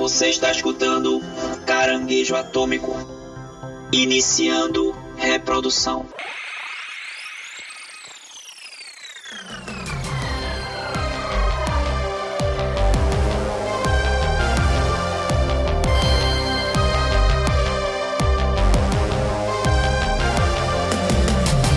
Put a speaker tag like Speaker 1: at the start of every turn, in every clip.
Speaker 1: Você está escutando Caranguejo Atômico. Iniciando reprodução.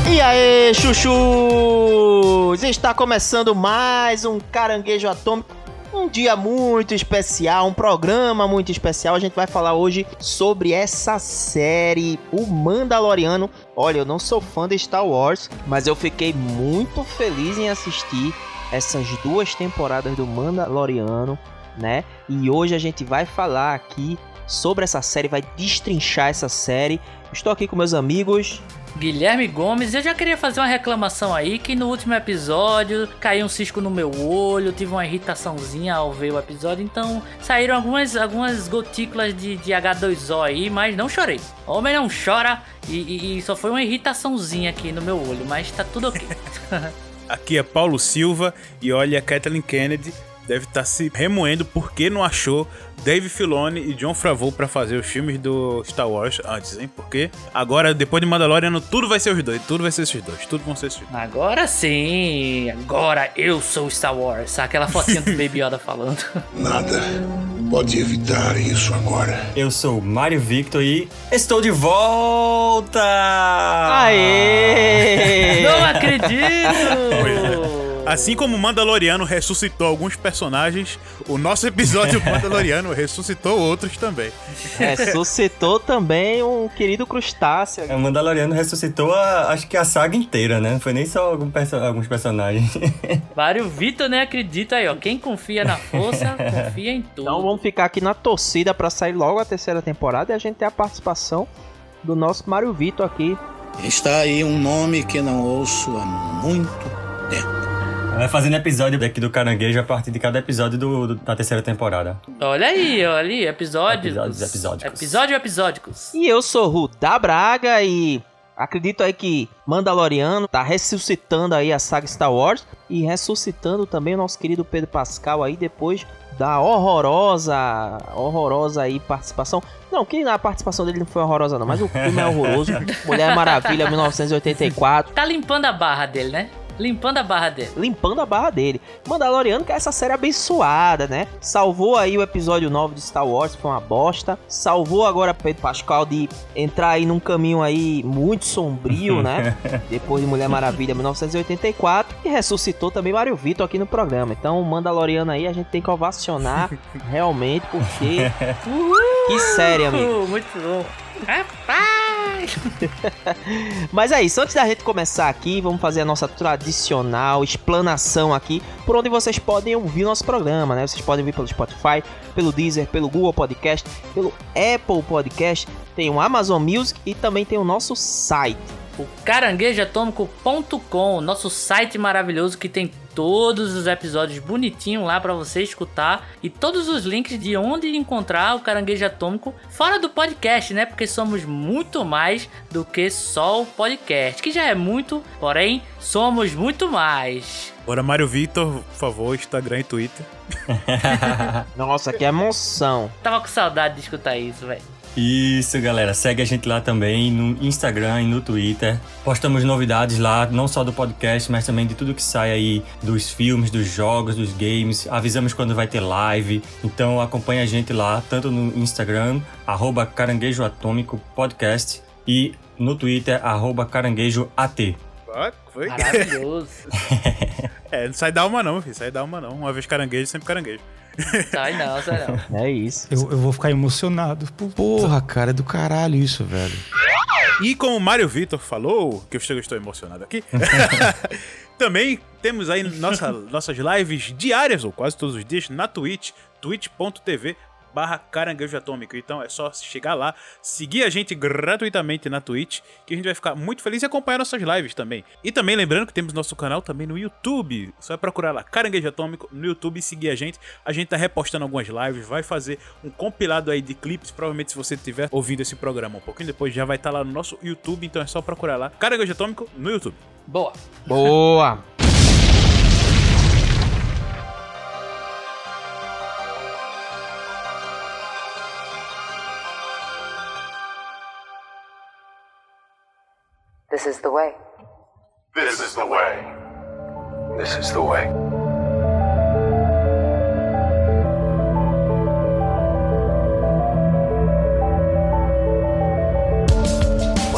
Speaker 2: E aí, chuchus! Está começando mais um Caranguejo Atômico. Um dia muito especial, um programa muito especial. A gente vai falar hoje sobre essa série, O Mandaloriano. Olha, eu não sou fã de Star Wars, mas eu fiquei muito feliz em assistir essas duas temporadas do Mandaloriano, né? E hoje a gente vai falar aqui sobre essa série, vai destrinchar essa série. Estou aqui com meus amigos
Speaker 3: Guilherme Gomes, eu já queria fazer uma reclamação aí que no último episódio caiu um cisco no meu olho, tive uma irritaçãozinha ao ver o episódio, então saíram algumas, algumas gotículas de, de H2O aí, mas não chorei. Homem não chora e, e, e só foi uma irritaçãozinha aqui no meu olho, mas tá tudo ok.
Speaker 4: Aqui é Paulo Silva e olha, a Kathleen Kennedy deve estar tá se remoendo porque não achou Dave Filoni e John Favreau para fazer os filmes do Star Wars antes, hein? Porque agora, depois de Mandalorian, tudo vai ser os dois. Tudo vai ser esses dois. Tudo vão ser esses dois.
Speaker 3: Agora sim. Agora eu sou Star Wars. Aquela fotinha do Baby Yoda falando.
Speaker 5: Nada. Pode evitar isso agora.
Speaker 6: Eu sou Mário Victor e estou de volta!
Speaker 2: Aê!
Speaker 3: Não acredito!
Speaker 4: Assim como o Mandaloriano ressuscitou alguns personagens, o nosso episódio Mandaloriano ressuscitou outros também.
Speaker 2: Ressuscitou também um querido crustáceo.
Speaker 6: O Mandaloriano ressuscitou, a, acho que a saga inteira, né? Não foi nem só algum perso alguns personagens.
Speaker 3: Mário Vitor nem acredita aí, ó. Quem confia na força, confia em tudo.
Speaker 2: Então vamos ficar aqui na torcida para sair logo a terceira temporada e a gente ter a participação do nosso Mário Vitor aqui.
Speaker 7: Está aí um nome que não ouço há muito tempo.
Speaker 6: Vai fazendo episódio daqui do Caranguejo a partir de cada episódio do, do, da terceira temporada.
Speaker 3: Olha aí, olha aí, episódios.
Speaker 6: Episódios episódicos.
Speaker 3: Episódio episódicos.
Speaker 2: E eu sou Ruta Braga e acredito aí que Mandaloriano tá ressuscitando aí a saga Star Wars e ressuscitando também o nosso querido Pedro Pascal aí depois da horrorosa, horrorosa aí participação. Não, que a participação dele não foi horrorosa não, mas o filme é horroroso. Mulher Maravilha 1984.
Speaker 3: Tá limpando a barra dele, né? Limpando a barra dele.
Speaker 2: Limpando a barra dele. Mandaloriano, que é essa série abençoada, né? Salvou aí o episódio 9 de Star Wars, foi uma bosta. Salvou agora Pedro Pascal de entrar aí num caminho aí muito sombrio, né? Depois de Mulher Maravilha 1984. E ressuscitou também Mário Vitor aqui no programa. Então, o Mandaloriano aí a gente tem que ovacionar realmente, porque. que série, amigo.
Speaker 3: Muito bom. Rapaz!
Speaker 2: Mas é isso, antes da gente começar aqui, vamos fazer a nossa tradicional explanação aqui, por onde vocês podem ouvir nosso programa, né? Vocês podem ouvir pelo Spotify, pelo Deezer, pelo Google Podcast, pelo Apple Podcast, tem o Amazon Music e também tem o nosso site.
Speaker 3: O caranguejoatômico.com, nosso site maravilhoso que tem todos os episódios bonitinho lá para você escutar e todos os links de onde encontrar o Caranguejo Atômico fora do podcast, né? Porque somos muito mais do que só o podcast, que já é muito, porém somos muito mais.
Speaker 4: Bora, Mário Vitor, por favor, Instagram e Twitter.
Speaker 2: Nossa, que emoção.
Speaker 3: Tava com saudade de escutar isso, velho.
Speaker 6: Isso, galera. Segue a gente lá também no Instagram e no Twitter. Postamos novidades lá, não só do podcast, mas também de tudo que sai aí dos filmes, dos jogos, dos games. Avisamos quando vai ter live. Então acompanha a gente lá, tanto no Instagram, arroba Caranguejo Atômico Podcast, e no Twitter, arroba Caranguejo AT.
Speaker 4: Foi?
Speaker 3: Maravilhoso.
Speaker 4: é, não sai da uma não, filho. Sai da uma não. Uma vez caranguejo, sempre caranguejo.
Speaker 3: Sai não, sai não.
Speaker 2: É isso.
Speaker 8: Eu, eu vou ficar emocionado. Porra, cara, é do caralho isso, velho.
Speaker 4: E como o Mário Vitor falou, que eu estou, emocionado aqui, também temos aí nossa, nossas lives diárias, ou quase todos os dias, na Twitch, twitch.tv barra caranguejo atômico. Então é só chegar lá, seguir a gente gratuitamente na Twitch, que a gente vai ficar muito feliz e acompanhar nossas lives também. E também lembrando que temos nosso canal também no YouTube. Só é procurar lá Caranguejo Atômico no YouTube e seguir a gente. A gente tá repostando algumas lives, vai fazer um compilado aí de clipes. Provavelmente se você estiver ouvindo esse programa um pouquinho depois, já vai estar tá lá no nosso YouTube. Então é só procurar lá Caranguejo Atômico no YouTube.
Speaker 3: Boa.
Speaker 2: Boa.
Speaker 9: This is the way.
Speaker 5: This is the way. This is the way.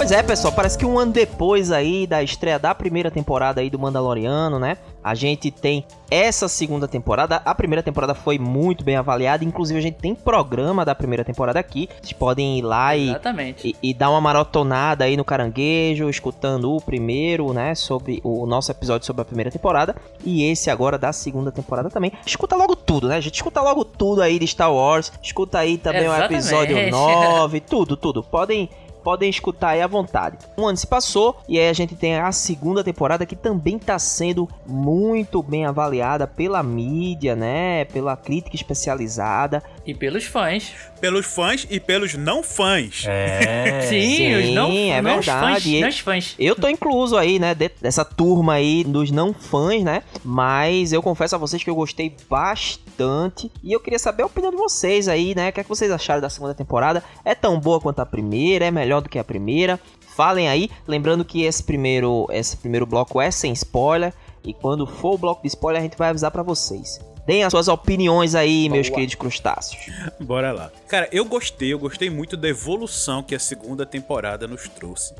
Speaker 2: Pois é, pessoal, parece que um ano depois aí da estreia da primeira temporada aí do Mandaloriano, né? A gente tem essa segunda temporada. A primeira temporada foi muito bem avaliada, inclusive a gente tem programa da primeira temporada aqui. Vocês podem ir lá e, e, e dar uma maratonada aí no Caranguejo, escutando o primeiro, né? Sobre o nosso episódio sobre a primeira temporada. E esse agora da segunda temporada também. Escuta logo tudo, né, gente? Escuta logo tudo aí de Star Wars. Escuta aí também o
Speaker 3: Exatamente.
Speaker 2: episódio 9, tudo, tudo. Podem podem escutar aí à vontade. Um ano se passou e aí a gente tem a segunda temporada que também está sendo muito bem avaliada pela mídia, né? Pela crítica especializada.
Speaker 3: E pelos fãs.
Speaker 4: Pelos fãs e pelos não fãs.
Speaker 6: É.
Speaker 3: Sim,
Speaker 2: sim,
Speaker 3: os não,
Speaker 2: é
Speaker 3: não
Speaker 2: verdade.
Speaker 3: Fãs, fãs.
Speaker 2: Eu tô incluso aí, né, dessa turma aí dos não fãs, né? Mas eu confesso a vocês que eu gostei bastante e eu queria saber a opinião de vocês aí, né? O que, é que vocês acharam da segunda temporada? É tão boa quanto a primeira? É melhor do que a primeira? Falem aí, lembrando que esse primeiro, esse primeiro bloco é sem spoiler e quando for o bloco de spoiler a gente vai avisar pra vocês. Deem as suas opiniões aí, meus
Speaker 4: Boa.
Speaker 2: queridos crustáceos.
Speaker 4: Bora lá. Cara, eu gostei, eu gostei muito da evolução que a segunda temporada nos trouxe.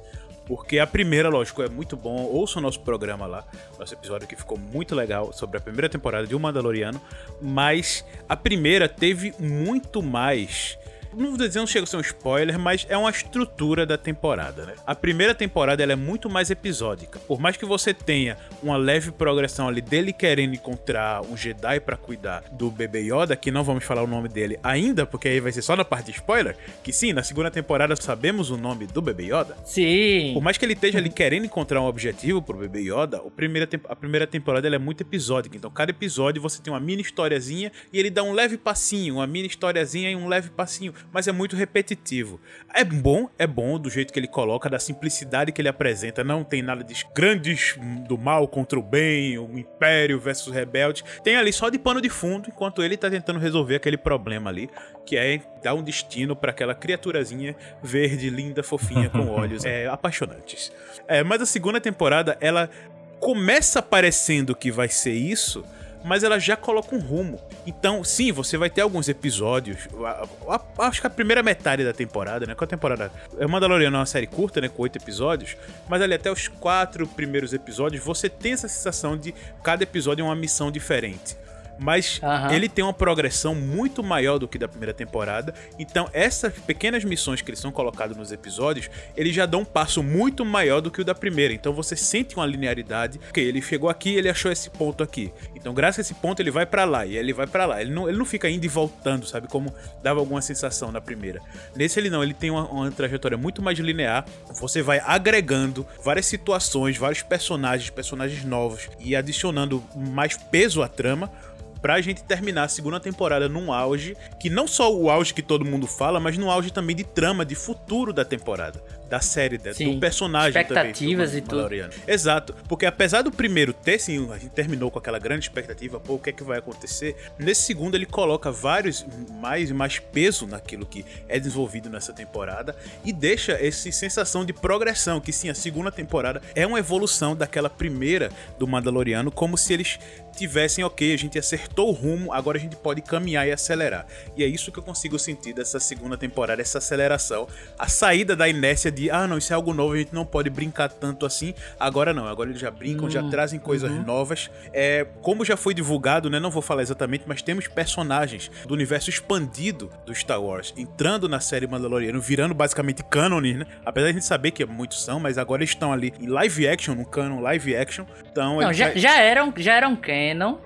Speaker 4: Porque a primeira, lógico, é muito bom. Ouça o nosso programa lá, nosso episódio que ficou muito legal sobre a primeira temporada de O Mandaloriano. Mas a primeira teve muito mais. Não vou dizer, não chega a ser um spoiler, mas é uma estrutura da temporada, né? A primeira temporada ela é muito mais episódica. Por mais que você tenha uma leve progressão ali dele querendo encontrar um Jedi pra cuidar do bebê Yoda, que não vamos falar o nome dele ainda, porque aí vai ser só na parte de spoiler, que sim, na segunda temporada sabemos o nome do bebê Yoda.
Speaker 3: Sim.
Speaker 4: Por mais que ele esteja ali querendo encontrar um objetivo pro bebê Yoda, o primeira a primeira temporada ela é muito episódica. Então, cada episódio você tem uma mini historiazinha e ele dá um leve passinho, uma mini historiazinha e um leve passinho. Mas é muito repetitivo. É bom, é bom do jeito que ele coloca, da simplicidade que ele apresenta. Não tem nada de grandes do mal contra o bem, o império versus rebelde. Tem ali só de pano de fundo, enquanto ele tá tentando resolver aquele problema ali, que é dar um destino para aquela criaturazinha verde, linda, fofinha, com olhos é, apaixonantes. É, mas a segunda temporada, ela começa parecendo que vai ser isso, mas ela já coloca um rumo. Então, sim, você vai ter alguns episódios. a- a- Acho que a primeira metade da temporada, né? Com a temporada. É Mandaloriano é uma série curta, né? Com oito episódios. Mas ali até os quatro primeiros episódios, você tem essa sensação de cada episódio é uma missão diferente. Mas
Speaker 3: Aham.
Speaker 4: ele tem uma progressão muito maior do que da primeira temporada. Então, essas pequenas missões que eles são colocados nos episódios, eles já dão um passo muito maior do que o da primeira. Então, você sente uma linearidade. Ok, ele chegou aqui, ele achou esse ponto aqui. Então, graças a esse ponto, ele vai pra lá e ele vai pra lá. Ele não, ele não fica indo e voltando, sabe? Como dava alguma sensação na primeira. Nesse, ele não. Ele tem uma, uma trajetória muito mais linear. Você vai agregando várias situações, vários personagens, personagens novos e adicionando mais peso à trama pra gente terminar a segunda temporada num auge, que não só o auge que todo mundo fala, mas no auge também de trama, de futuro da temporada, da série, da-
Speaker 3: Sim.
Speaker 4: do personagem
Speaker 3: Expectativas
Speaker 4: também.
Speaker 3: e
Speaker 4: do
Speaker 3: tudo.
Speaker 4: Mandaloriano. Exato, porque apesar do primeiro ter, sim, a gente terminou com aquela grande expectativa, pô, o que é que vai acontecer? Nesse segundo ele coloca vários, mais e mais peso naquilo que é desenvolvido nessa temporada e deixa essa sensação de progressão, que sim, a segunda temporada é uma evolução daquela primeira do Mandaloriano, como se eles tivessem, ok, a gente acertou o rumo, agora a gente pode caminhar e acelerar. E é isso que eu consigo sentir dessa segunda temporada, essa aceleração, a saída da inércia de, ah, não, isso é algo novo, a gente não pode brincar tanto assim. Agora não, agora eles já brincam, já trazem coisas novas. É, como já foi divulgado, né, não vou falar exatamente, mas temos personagens do universo expandido do Star Wars entrando na série Mandaloriano, virando basicamente cânone, né? Apesar de a gente saber que muitos são, mas agora eles estão ali em live action, no canon live action. Então,
Speaker 3: Não,
Speaker 4: eles
Speaker 3: já, já eram, já eram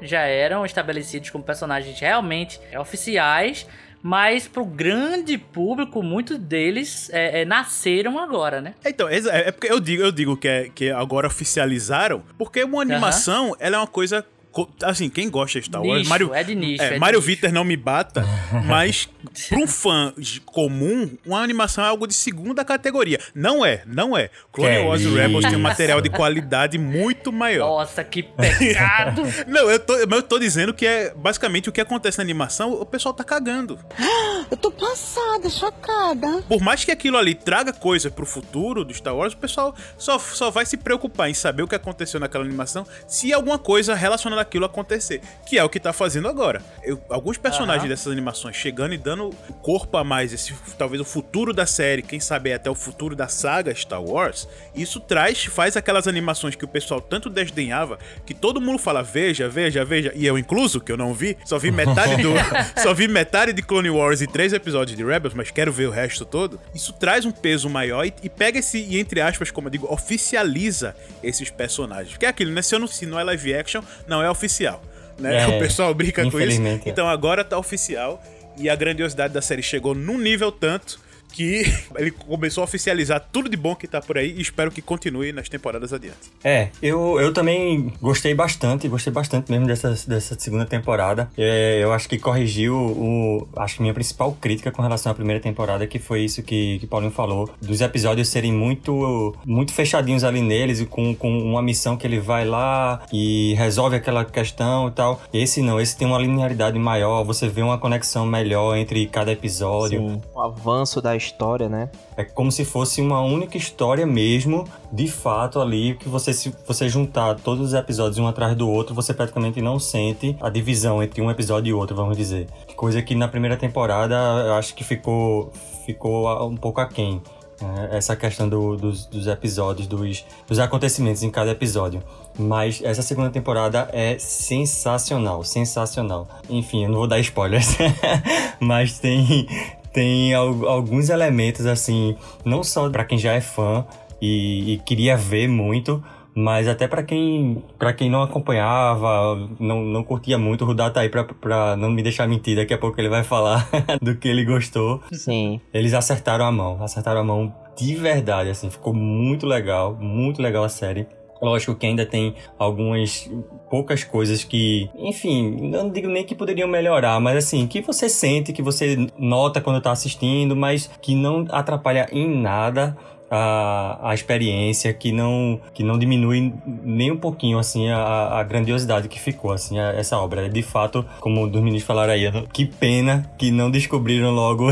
Speaker 3: já eram estabelecidos como personagens realmente oficiais, mas pro grande público, muitos deles é, é, nasceram agora, né?
Speaker 4: Então, é, é porque eu digo, eu digo que, é, que agora oficializaram, porque uma animação, ela é uma coisa co- assim, quem gosta de Star Wars,
Speaker 3: Nicho,
Speaker 4: Mario,
Speaker 3: é de nicho, é de
Speaker 4: Mario. Vitor não me bata, mas pra um fã comum, uma animação é algo de segunda categoria. Não é, não é. Clone
Speaker 6: Que
Speaker 4: Wars e Rebels tem um material de qualidade muito maior.
Speaker 3: Nossa, que pecado.
Speaker 4: Não, eu tô, mas eu tô dizendo que é basicamente o que acontece na animação, o pessoal tá cagando.
Speaker 9: Eu tô passada, chocada.
Speaker 4: Por mais que aquilo ali traga coisa pro futuro do Star Wars, o pessoal só, só vai se preocupar em saber o que aconteceu naquela animação se alguma coisa relacionada àquilo acontecer. Que é o que tá fazendo agora. Eu- alguns personagens
Speaker 3: Aham.
Speaker 4: dessas animações chegando e dando corpo a mais, esse talvez o futuro da série, quem sabe até o futuro da saga Star Wars, isso traz, faz aquelas animações que o pessoal tanto desdenhava, que todo mundo fala, veja, veja, veja, e eu incluso, que eu não vi, só vi metade do. só vi metade de Clone Wars e três episódios de Rebels, mas quero ver o resto todo. Isso traz um peso maior e, e pega esse, e entre aspas, como eu digo, oficializa esses personagens. Porque é aquilo, né? Se, eu não, se não é live action, não é oficial. Né?
Speaker 6: É,
Speaker 4: o pessoal brinca com isso.
Speaker 6: é.
Speaker 4: Então agora tá oficial. E a grandiosidade da série chegou num nível tanto que ele começou a oficializar tudo de bom que tá por aí e espero que continue nas temporadas adiante.
Speaker 6: É, eu, eu também gostei bastante, gostei bastante mesmo dessa, dessa segunda temporada. É, eu acho que corrigiu o. Acho que minha principal crítica com relação à primeira temporada, que foi isso que, que Paulinho falou, dos episódios serem muito, muito fechadinhos ali neles, e com, com uma missão que ele vai lá e resolve aquela questão e tal. Esse não, esse tem uma linearidade maior, você vê uma conexão melhor entre cada episódio.
Speaker 2: Sim, o avanço da história, né?
Speaker 6: É como se fosse uma única história mesmo, de fato ali, que você se você juntar todos os episódios um atrás do outro, você praticamente não sente a divisão entre um episódio e outro, vamos dizer. Coisa que na primeira temporada eu acho que ficou ficou um pouco aquém. né? Essa questão do- dos, dos episódios, dos, dos acontecimentos em cada episódio. Mas essa segunda temporada é sensacional, sensacional. Enfim, eu não vou dar spoilers, mas tem, tem al- alguns elementos assim, não só pra quem já é fã e, e queria ver muito, mas até pra quem para quem não acompanhava, não, não curtia muito, o Rudá tá aí pra, pra não me deixar mentir, daqui a pouco ele vai falar do que ele gostou.
Speaker 2: Sim.
Speaker 6: Eles acertaram a mão, acertaram a mão de verdade, assim, ficou muito legal, muito legal a série. Lógico que ainda tem algumas poucas coisas que, enfim, não digo nem que poderiam melhorar, mas assim, que você sente, que você nota quando tá assistindo, mas que não atrapalha em nada a, a experiência, que não, que não diminui nem um pouquinho, assim, a, a grandiosidade que ficou, assim, a- essa obra. De fato, como os meninos falaram aí, que pena que não descobriram logo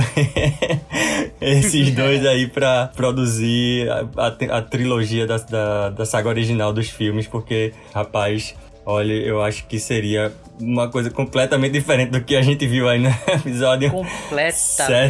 Speaker 6: esses dois aí pra produzir a, a tri- a trilogia da, da, da saga original dos filmes, porque, rapaz, olha, eu acho que seria uma coisa completamente diferente do que a gente viu aí no episódio
Speaker 3: Completamente.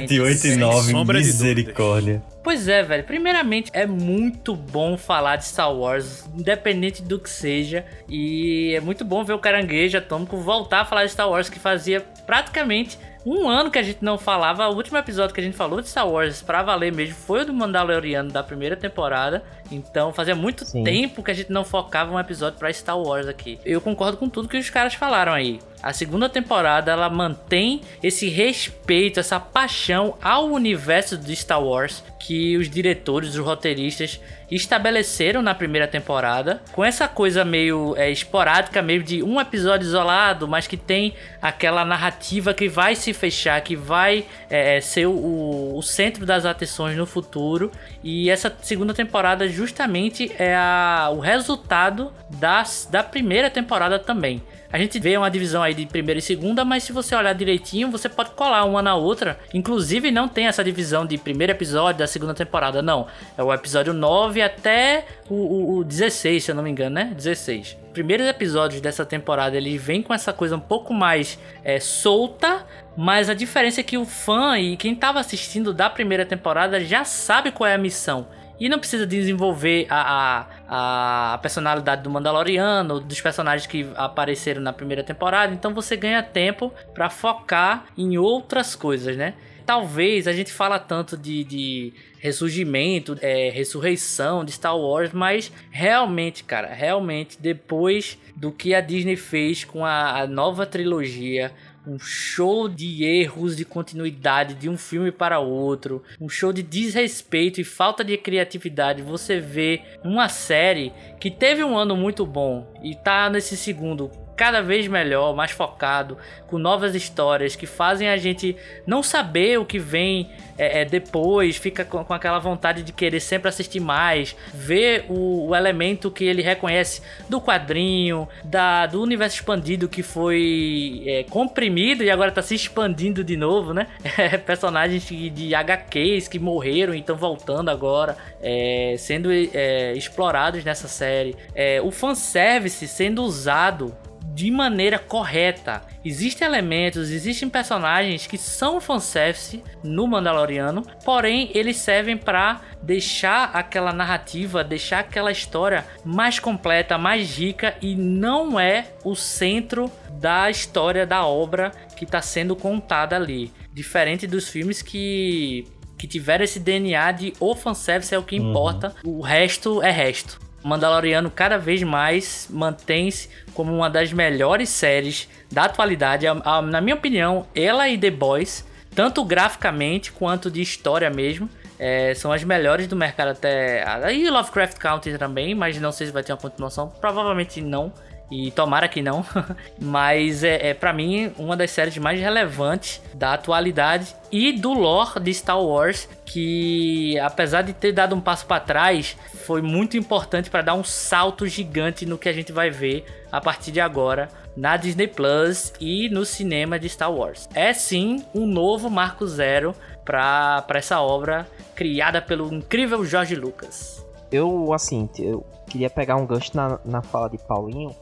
Speaker 6: 7, 8 e
Speaker 3: sem
Speaker 6: 9.
Speaker 4: sombra de
Speaker 6: Misericórdia.
Speaker 3: Pois é, velho. Primeiramente, é muito bom falar de Star Wars, independente do que seja. E é muito bom ver o caranguejo atômico voltar a falar de Star Wars, que fazia praticamente um ano que a gente não falava. O último episódio que a gente falou de Star Wars pra valer mesmo foi o do Mandaloriano da primeira temporada. Então fazia muito
Speaker 2: Sim.
Speaker 3: tempo que a gente não focava um episódio pra Star Wars aqui. Eu concordo com tudo que os caras falaram aí. A segunda temporada ela mantém esse respeito, essa paixão ao universo de Star Wars que os diretores, os roteiristas estabeleceram na primeira temporada, com essa coisa meio é, esporádica, meio de um episódio isolado, mas que tem aquela narrativa que vai se fechar, que vai é, ser o, o centro das atenções no futuro. E essa segunda temporada justamente é a- o resultado das, da primeira temporada também. A gente vê uma divisão aí de primeira e segunda, mas se você olhar direitinho, você pode colar uma na outra. Inclusive, não tem essa divisão de primeiro episódio da segunda temporada, não. É o episódio 9 até o, o, o 16, se eu não me engano, né? 16. Primeiros episódios dessa temporada, ele vem com essa coisa um pouco mais é, solta, mas a diferença é que o fã e quem tava assistindo da primeira temporada já sabe qual é a missão. E não precisa desenvolver a, a, a personalidade do Mandaloriano, dos personagens que apareceram na primeira temporada. Então você ganha tempo para focar em outras coisas, né? Talvez a gente fala tanto de, de ressurgimento, é, ressurreição de Star Wars, mas realmente, cara, realmente depois do que a Disney fez com a, a nova trilogia, um show de erros de continuidade de um filme para outro, um show de desrespeito e falta de criatividade. Você vê uma série que teve um ano muito bom e tá nesse segundo cada vez melhor, mais focado, com novas histórias que fazem a gente não saber o que vem é, é, depois, fica com, com, aquela vontade de querer sempre assistir mais, ver o, o, elemento que ele reconhece do quadrinho, da, do universo expandido que foi é, comprimido e agora está se expandindo de novo, né? É, personagens de, de HQs que morreram e estão voltando agora, é, sendo é, explorados nessa série. o fanservice sendo usado de maneira correta. Existem elementos, existem personagens que são fanservice no Mandaloriano, porém eles servem para deixar aquela narrativa, deixar aquela história mais completa, mais rica e não é o centro da história da obra que está sendo contada ali. Diferente dos filmes que que tiveram esse DNA de o fanservice é o que uhum. importa, uhum. o resto é resto. Mandaloriano cada vez mais mantém-se como uma das melhores séries da atualidade. Na minha opinião, ela e The Boys, tanto graficamente quanto de história mesmo, é, são as melhores do mercado até. E Lovecraft Country também, mas não sei se vai ter uma continuação. Provavelmente não. E tomara que não. Mas é, é para mim uma das séries mais relevantes da atualidade e do lore de Star Wars, que apesar de ter dado um passo para trás, foi muito importante para dar um salto gigante no que a gente vai ver a partir de agora na Disney Plus e no cinema de Star Wars. É sim um novo marco zero para essa obra criada pelo incrível George Lucas.
Speaker 2: Eu, assim, eu queria pegar um gancho na, na fala de Paulinho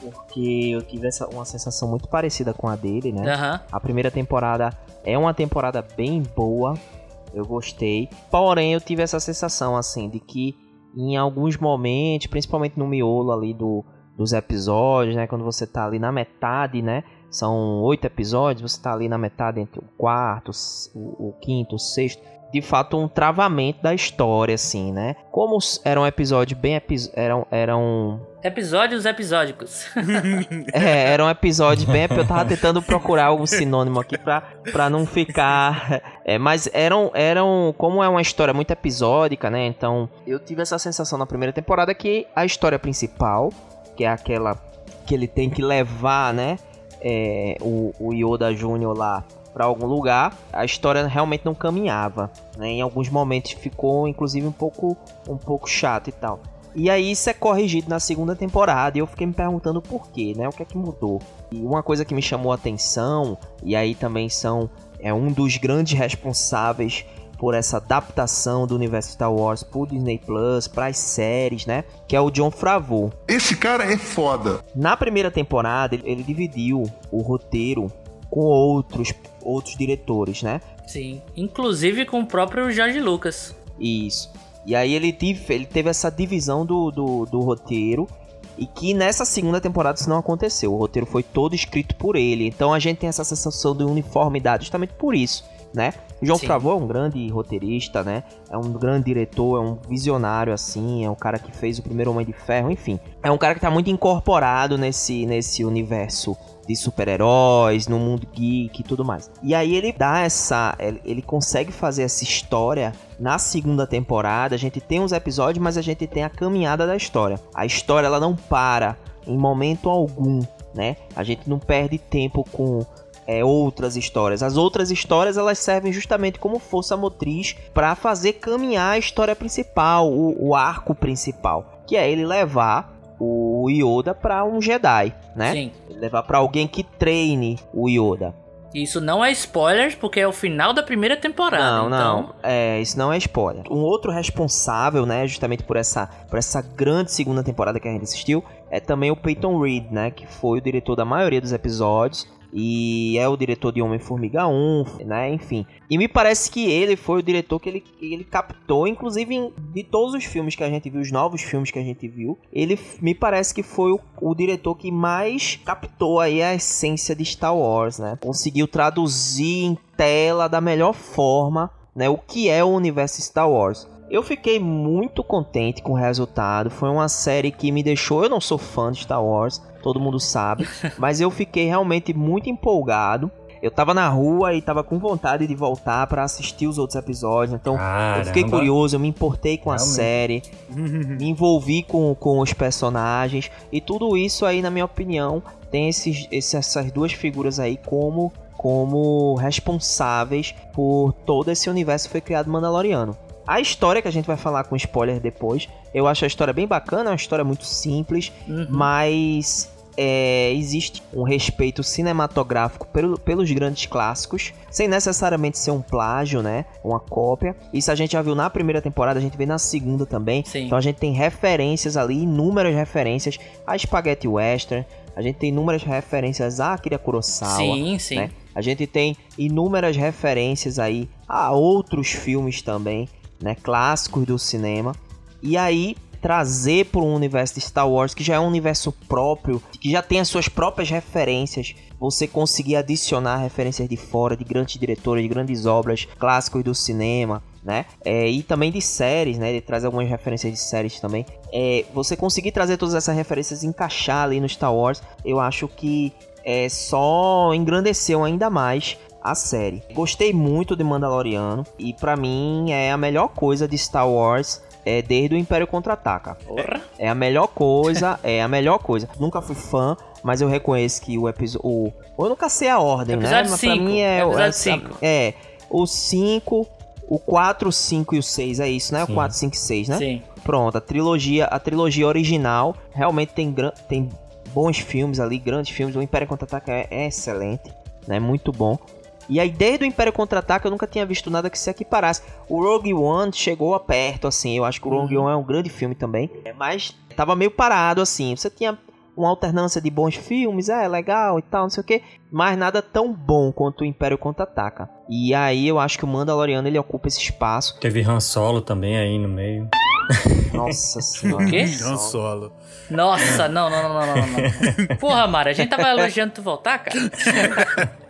Speaker 2: porque eu tive essa, uma sensação muito parecida com a dele, né?
Speaker 3: Uhum.
Speaker 2: A primeira temporada é uma temporada bem boa, eu gostei. Porém, eu tive essa sensação, assim, de que em alguns momentos, principalmente no miolo ali do, dos episódios, né? Quando você tá ali na metade, né? São oito episódios, você tá ali na metade entre o quarto, o, o quinto, o sexto de fato um travamento da história, assim, né? Como era um episódio bem. Eram, eram.
Speaker 3: Episódios episódicos.
Speaker 2: é, era um episódio bem. Eu tava tentando procurar algum sinônimo aqui pra, pra não ficar. É, mas eram, eram. Como é uma história muito episódica, né? Então eu tive essa sensação na primeira temporada que a história principal, que é aquela que ele tem que levar, né? É, o, o Yoda Júnior lá para algum lugar, a história realmente não caminhava, né? Em alguns momentos ficou, inclusive, um pouco, um pouco chato e tal. E aí isso é corrigido na segunda temporada e eu fiquei me perguntando por quê, né? O que é que mudou? E uma coisa que me chamou a atenção, e aí também são é um dos grandes responsáveis por essa adaptação do universo Star Wars pro Disney Plus, para as séries, né? Que é o John Favreau.
Speaker 5: Esse cara é foda.
Speaker 2: Na primeira temporada, ele, ele dividiu o roteiro com outros outros diretores, né?
Speaker 3: Sim, inclusive com o próprio George Lucas.
Speaker 2: Isso. E aí ele teve, ele teve essa divisão do, do, do roteiro e que nessa segunda temporada isso não aconteceu. O roteiro foi todo escrito por ele. Então a gente tem essa sensação de uniformidade justamente por isso, né? O João Favreau é um grande roteirista, né? É um grande diretor, é um visionário assim, é um cara que fez o primeiro Homem de Ferro, enfim. É um cara que tá muito incorporado nesse, nesse universo de super-heróis, no mundo geek e tudo mais. E aí ele dá essa. Ele consegue fazer essa história na segunda temporada. A gente tem os episódios, mas a gente tem a caminhada da história. A história ela não para em momento algum, né? A gente não perde tempo com é, outras histórias. As outras histórias elas servem justamente como força motriz para fazer caminhar a história principal, o, o arco principal, que é ele levar o Yoda para um Jedi, né?
Speaker 3: Sim.
Speaker 2: Levar para alguém que treine o Yoda.
Speaker 3: Isso não é spoiler, porque é o final da primeira temporada.
Speaker 2: Não,
Speaker 3: então...
Speaker 2: não. É, isso não é spoiler. Um outro responsável, né, justamente por essa, por essa grande segunda temporada que a gente assistiu, é também o Peyton Reed, né, que foi o diretor da maioria dos episódios e é o diretor de Homem-Formiga 1, né? Enfim. E me parece que ele foi o diretor que ele, ele captou, inclusive em, de todos os filmes que a gente viu, os novos filmes que a gente viu, ele me parece que foi o, o diretor que mais captou aí a essência de Star Wars, né? Conseguiu traduzir em tela da melhor forma, né? O que é o universo Star Wars. Eu fiquei muito contente com o resultado. Foi uma série que me deixou. Eu não sou fã de Star Wars, todo mundo sabe, mas eu fiquei realmente muito empolgado. eu tava na rua e tava com vontade de voltar pra assistir os outros episódios. Então eu fiquei
Speaker 6: Caramba.
Speaker 2: curioso, eu me importei com a
Speaker 6: Realmente.
Speaker 2: série, me envolvi com, com os personagens. E tudo isso aí, na minha opinião, tem esses, esses- essas duas figuras aí como, como responsáveis por todo esse universo que foi criado Mandaloriano. A história que a gente vai falar com spoiler depois, eu acho a história bem bacana, é uma história muito simples,
Speaker 3: Uhum.
Speaker 2: mas é, existe um respeito cinematográfico pelo- pelos grandes clássicos, sem necessariamente ser um plágio, né? Uma cópia. Isso a gente já viu na primeira temporada, a gente vê na segunda também.
Speaker 3: Sim.
Speaker 2: Então a gente tem referências ali, inúmeras referências a Spaghetti Western, a gente tem inúmeras referências a Akira Kurosawa.
Speaker 3: Sim, sim.
Speaker 2: né? A gente tem inúmeras referências aí a outros filmes também, né, clássicos do cinema. E aí trazer para um universo de Star Wars que já é um universo próprio, que já tem as suas próprias referências, você conseguir adicionar referências de fora, de grandes diretores, de grandes obras, clássicos do cinema, né? É, e também de séries, né? De trazer algumas referências de séries também. É, você conseguir trazer todas essas referências e encaixar ali no Star Wars, eu acho que é, só engrandeceu ainda mais a série. Gostei muito de Mandaloriano e pra mim é a melhor coisa de Star Wars é desde o Império Contra-Ataca.
Speaker 3: Porra.
Speaker 2: É a melhor coisa, é a melhor coisa. Nunca fui fã, mas eu reconheço que o episódio. Eu nunca sei a ordem, né?
Speaker 3: Episódio
Speaker 2: Mas pra
Speaker 3: cinco,
Speaker 2: mim é.
Speaker 3: episódio
Speaker 2: é,
Speaker 3: cinco.
Speaker 2: é, o 5, o 4, o 5 e o 6, é isso, né? O
Speaker 6: Sim.
Speaker 2: 4, 5 e 6, né?
Speaker 3: Sim.
Speaker 2: Pronto, a trilogia, a trilogia original realmente tem, gran- tem bons filmes ali, grandes filmes. O Império Contra-Ataca é, é excelente, né? Muito bom. E aí, desde o Império Contra-Ataca, eu nunca tinha visto nada que se equiparasse. O Rogue One chegou a perto, assim. Eu acho que o Rogue One é um grande filme também. É, Mas tava meio parado, assim. Você tinha uma alternância de bons filmes, é legal e tal, não sei o que. Mas nada tão bom quanto o Império Contra-Ataca. E aí, eu acho que o Mandaloriano, ele ocupa esse espaço.
Speaker 6: Teve Han Solo também aí no meio.
Speaker 2: Nossa senhora.
Speaker 3: O quê?
Speaker 4: Han Solo.
Speaker 3: Nossa, não, não, não, não, não, não. Porra, Mara, a gente tava elogiando tu voltar, cara?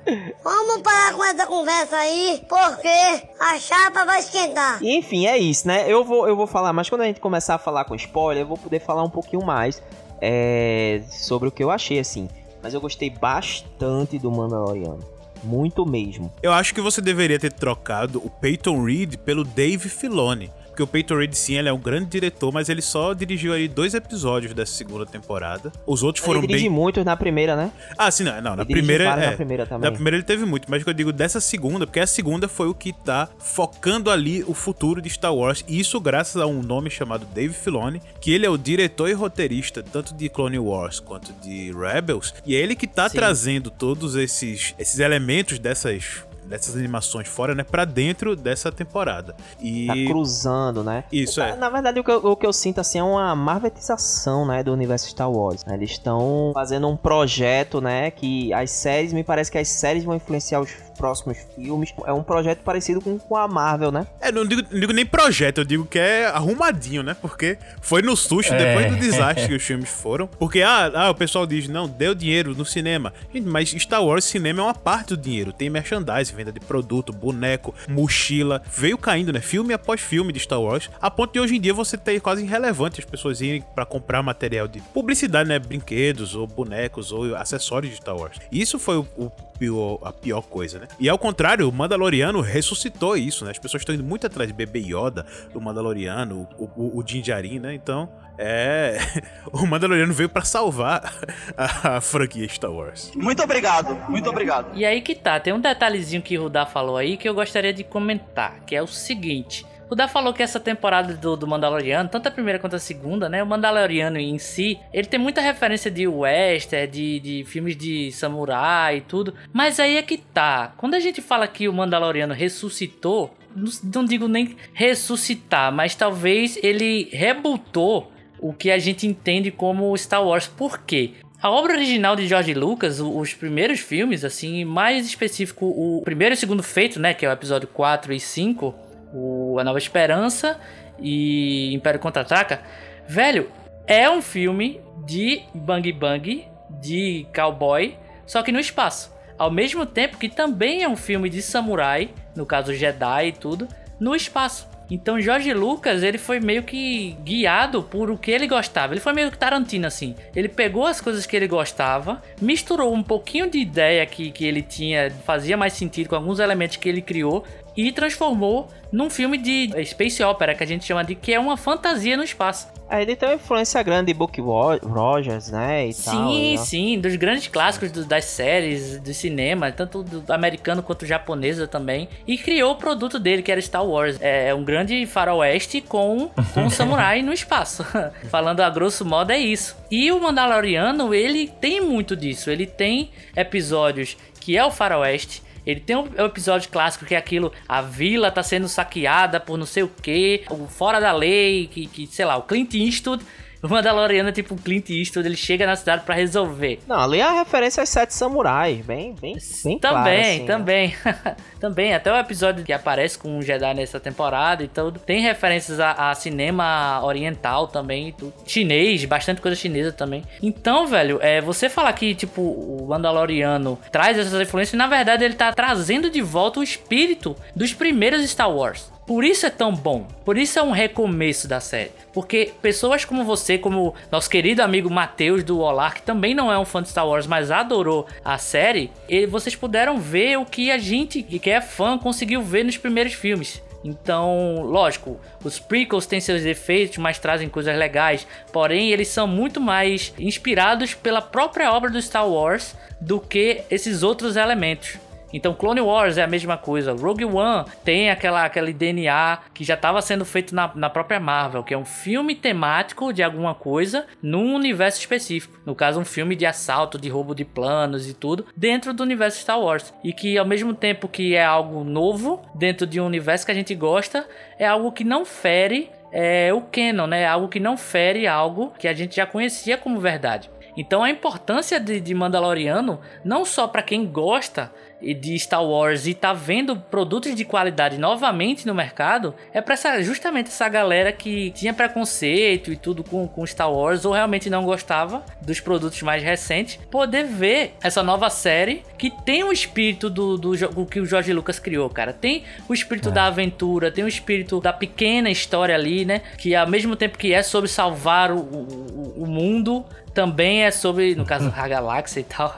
Speaker 10: Vamos parar com essa conversa aí, porque a chapa vai esquentar.
Speaker 2: Enfim, é isso, né? Eu vou, eu vou falar, mas quando a gente começar a falar com spoiler, eu vou poder falar um pouquinho mais é, sobre o que eu achei, assim. Mas eu gostei bastante do Mandaloriano. Muito mesmo.
Speaker 4: Eu acho que você deveria ter trocado o Peyton Reed pelo Dave Filoni. Porque o Peyton Reed, sim, ele é um grande diretor, mas ele só dirigiu aí dois episódios dessa segunda temporada. Os outros foram
Speaker 2: Ele dirige
Speaker 4: bem.
Speaker 2: muitos na primeira, né?
Speaker 4: Ah, sim, não, não na primeira. É,
Speaker 2: na primeira também.
Speaker 4: Na primeira ele teve muito, mas o que eu digo dessa segunda, porque a segunda foi o que tá focando ali o futuro de Star Wars. E isso graças a um nome chamado Dave Filoni, que ele é o diretor e roteirista tanto de Clone Wars quanto de Rebels. E é ele que tá
Speaker 2: Sim.
Speaker 4: trazendo todos esses, esses elementos dessas. Dessas animações fora, né? Pra dentro dessa temporada. E.
Speaker 2: Tá cruzando, né?
Speaker 4: Isso, é.
Speaker 2: Na verdade, o que, eu, o que eu sinto assim é uma marvetização, né, do universo Star Wars. né? Eles estão fazendo um projeto, né, que as séries, me parece que as séries vão influenciar os próximos filmes. É um projeto parecido com, com a Marvel, né?
Speaker 4: É, não digo, não digo nem projeto, eu digo que é arrumadinho, né? Porque foi no susto,
Speaker 6: É.
Speaker 4: depois do desastre que os filmes foram. Porque, ah, ah, o pessoal diz, não, deu dinheiro no cinema. Gente, mas Star Wars cinema é uma parte do dinheiro. Tem merchandising, venda de produto, boneco, mochila. Veio caindo, né? Filme após filme de Star Wars. A ponto de hoje em dia você ter quase irrelevante as pessoas irem pra comprar material de publicidade, né? Brinquedos, ou bonecos, ou acessórios de Star Wars. Isso foi o, o pior- a pior coisa, né? E ao contrário, o Mandaloriano ressuscitou isso, né? As pessoas estão indo muito atrás de Bebê Yoda, do Mandaloriano, o, o, o Din Djarin, né? Então, é... o Mandaloriano veio pra salvar a, a franquia Star Wars.
Speaker 11: Muito obrigado, muito obrigado.
Speaker 3: E aí que tá, tem um detalhezinho que o Rudá falou aí que eu gostaria de comentar, que é o seguinte. O Rudá falou que essa temporada do, do Mandaloriano, tanto a primeira quanto a segunda, né? O Mandaloriano em si, ele tem muita referência de western, de, de filmes de samurai e tudo. Mas aí é que tá. Quando a gente fala que o Mandaloriano ressuscitou, não, digo nem ressuscitar, mas talvez ele rebutou o que a gente entende como Star Wars. Por quê? A obra original de George Lucas, os primeiros filmes, assim, mais específico, o primeiro e o segundo feito, né, que é o episódio 4 e 5, o A Nova Esperança e Império Contra-Ataca, velho, é um filme de bang bang, de cowboy, só que no espaço. Ao mesmo tempo que também é um filme de samurai, no caso Jedi e tudo, no espaço. Então Jorge Lucas, ele foi meio que guiado por o que ele gostava. Ele foi meio que Tarantino assim. Ele pegou as coisas que ele gostava, misturou um pouquinho de ideia que, que ele tinha, fazia mais sentido com alguns elementos que ele criou e transformou num filme de space opera que a gente chama de que é uma fantasia no espaço.
Speaker 2: É, ele tem uma influência grande de Book Rogers, né? E
Speaker 3: sim,
Speaker 2: tal,
Speaker 3: sim, dos grandes clássicos do, das séries, do cinema, tanto do americano quanto japonesa também. E criou o produto dele, que era Star Wars. É um grande faroeste com, com um samurai no espaço. Falando a grosso modo, é isso. E o Mandaloriano, ele tem muito disso. Ele tem episódios que é o faroeste ele tem um episódio clássico que é aquilo, a vila tá sendo saqueada por não sei o que, fora da lei, que, que sei lá, o Clint Eastwood o Mandaloriano é tipo um Clint Eastwood, ele chega na cidade para resolver.
Speaker 2: Não, ali é a referência aos Sete Samurais, bem, bem, bem
Speaker 3: Também,
Speaker 2: clara, assim,
Speaker 3: também. Né? também, até o episódio que aparece com um Jedi nessa temporada e tudo. Tem referências a, a cinema oriental também, tudo. chinês, bastante coisa chinesa também. Então, velho, é, você falar que, tipo, o Mandaloriano traz essas influências, na verdade ele tá trazendo de volta o espírito dos primeiros Star Wars. Por isso é tão bom. Por isso é um recomeço da série. Porque pessoas como você, como nosso querido amigo Matheus do Olar, que também não é um fã de Star Wars, mas adorou a série, e vocês puderam ver o que a gente, que é fã, conseguiu ver nos primeiros filmes. Então, lógico, os prequels têm seus defeitos, mas trazem coisas legais. Porém, eles são muito mais inspirados pela própria obra do Star Wars do que esses outros elementos. Então Clone Wars é a mesma coisa. Rogue One tem aquela, aquele DNA que já estava sendo feito na, na própria Marvel, que é um filme temático de alguma coisa num universo específico. No caso, um filme de assalto, de roubo de planos e tudo, dentro do universo Star Wars. E que ao mesmo tempo que é algo novo, dentro de um universo que a gente gosta, é algo que não fere é, o canon, né? Algo que não fere algo que a gente já conhecia como verdade. Então a importância de, de Mandaloriano, não só para quem gosta de Star Wars e tá vendo produtos de qualidade novamente no mercado, é para justamente essa galera que tinha preconceito e tudo com, com Star Wars ou realmente não gostava dos produtos mais recentes, poder ver essa nova série que tem o espírito do, do, do que o George Lucas criou, cara. Tem o espírito é. da aventura, tem o espírito da pequena história ali, né? Que ao mesmo tempo que é sobre salvar o, o, o mundo, também é sobre, no caso, a galáxia e tal,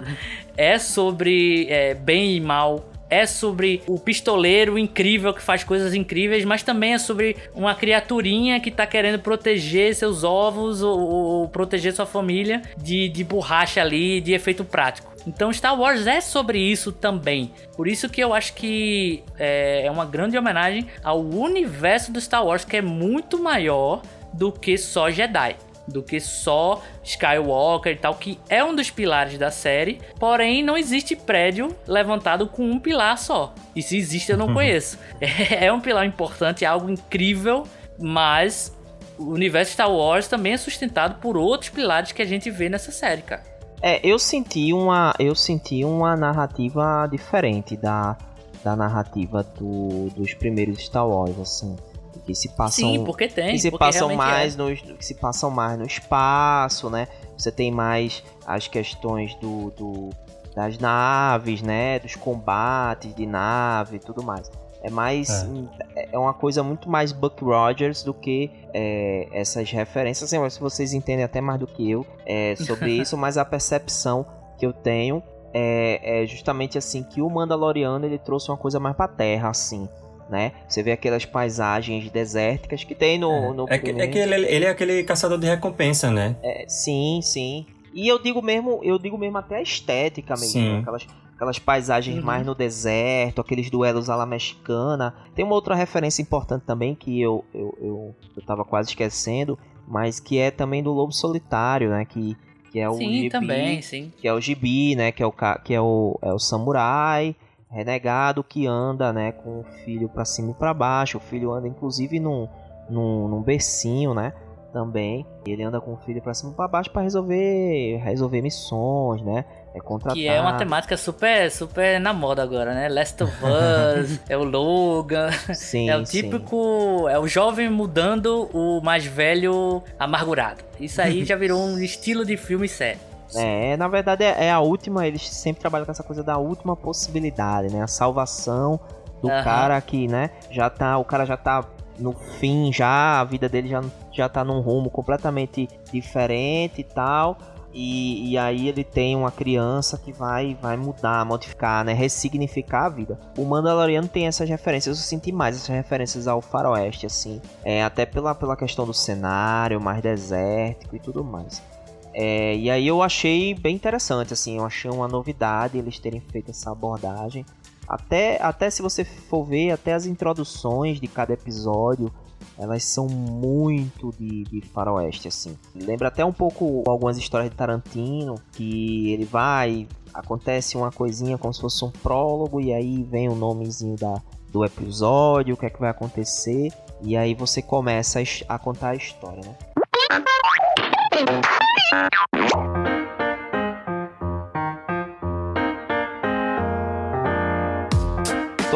Speaker 3: é sobre é, bem e mal. É sobre o pistoleiro incrível que faz coisas incríveis, mas também é sobre uma criaturinha que tá querendo proteger seus ovos ou, ou proteger sua família de, de borracha ali, de efeito prático. Então Star Wars é sobre isso também. Por isso que eu acho que é, é uma grande homenagem ao universo do Star Wars, que é muito maior do que só Jedi do que só Skywalker e tal, que é um dos pilares da série. Porém, não existe prédio levantado com um pilar só. E se existe, eu não conheço. É um pilar importante, é algo incrível, mas o universo Star Wars também é sustentado por outros pilares que a gente vê nessa série, cara.
Speaker 2: É, eu senti uma, eu senti uma narrativa diferente da, da narrativa do, dos primeiros Star Wars, assim que se passam
Speaker 3: Sim, porque tem,
Speaker 2: que se passam mais é. no que se passam mais no espaço, né? Você tem mais as questões do, do das naves, né? Dos combates de nave e tudo mais. É mais. É. é. uma coisa muito mais Buck Rogers do que é, essas referências. Assim, se vocês entendem até mais do que eu é, sobre isso, mas a percepção que eu tenho é, é, justamente assim que o Mandaloriano ele trouxe uma coisa mais pra terra, assim né? Você vê aquelas paisagens desérticas que tem no.
Speaker 6: É,
Speaker 2: no
Speaker 6: é, que, é que ele, ele, é aquele caçador de recompensa, né?
Speaker 2: É, sim, sim. E eu digo mesmo, eu digo mesmo até a estética mesmo, sim. aquelas, aquelas paisagens uhum. mais no deserto, aqueles duelos à la mexicana. Tem uma outra referência importante também que eu, eu, eu, eu tava quase esquecendo, mas que é também do Lobo Solitário, né? Que, que é o
Speaker 3: sim, gibi, também, sim.
Speaker 2: que é o gibi, né? Que é o que é o, é o samurai renegado que anda, né, com o filho para cima e para baixo. O filho anda inclusive num, num, num bercinho, né? Também. Ele anda com o filho para cima e para baixo para resolver resolver missões, né? É contratar.
Speaker 3: Que é uma temática super super na moda agora, né? Last of Us, é o Logan.
Speaker 2: Sim,
Speaker 3: é o típico, sim. é o jovem mudando o mais velho amargurado. Isso aí já virou um estilo de filme sério.
Speaker 2: É, na verdade é, é, a última, eles sempre trabalham com essa coisa da última possibilidade, né? A salvação do uhum. cara que, né, já tá, o cara já tá no fim já a vida dele já, já tá num rumo completamente diferente e tal. E, e, aí ele tem uma criança que vai vai mudar, modificar, né, ressignificar a vida. O Mandaloriano tem essas referências, eu senti mais essas referências ao faroeste, assim, é, até pela, pela questão do cenário mais desértico e tudo mais. É, e aí eu achei bem interessante, assim, eu achei uma novidade eles terem feito essa abordagem. Até, até se você for ver, até as introduções de cada episódio elas são muito de, de faroeste, assim. Lembra até um pouco algumas histórias de Tarantino, que ele vai, acontece uma coisinha como se fosse um prólogo, e aí vem o nomezinho da, do episódio, o que é que vai acontecer, e aí você começa a, a contar a história, né?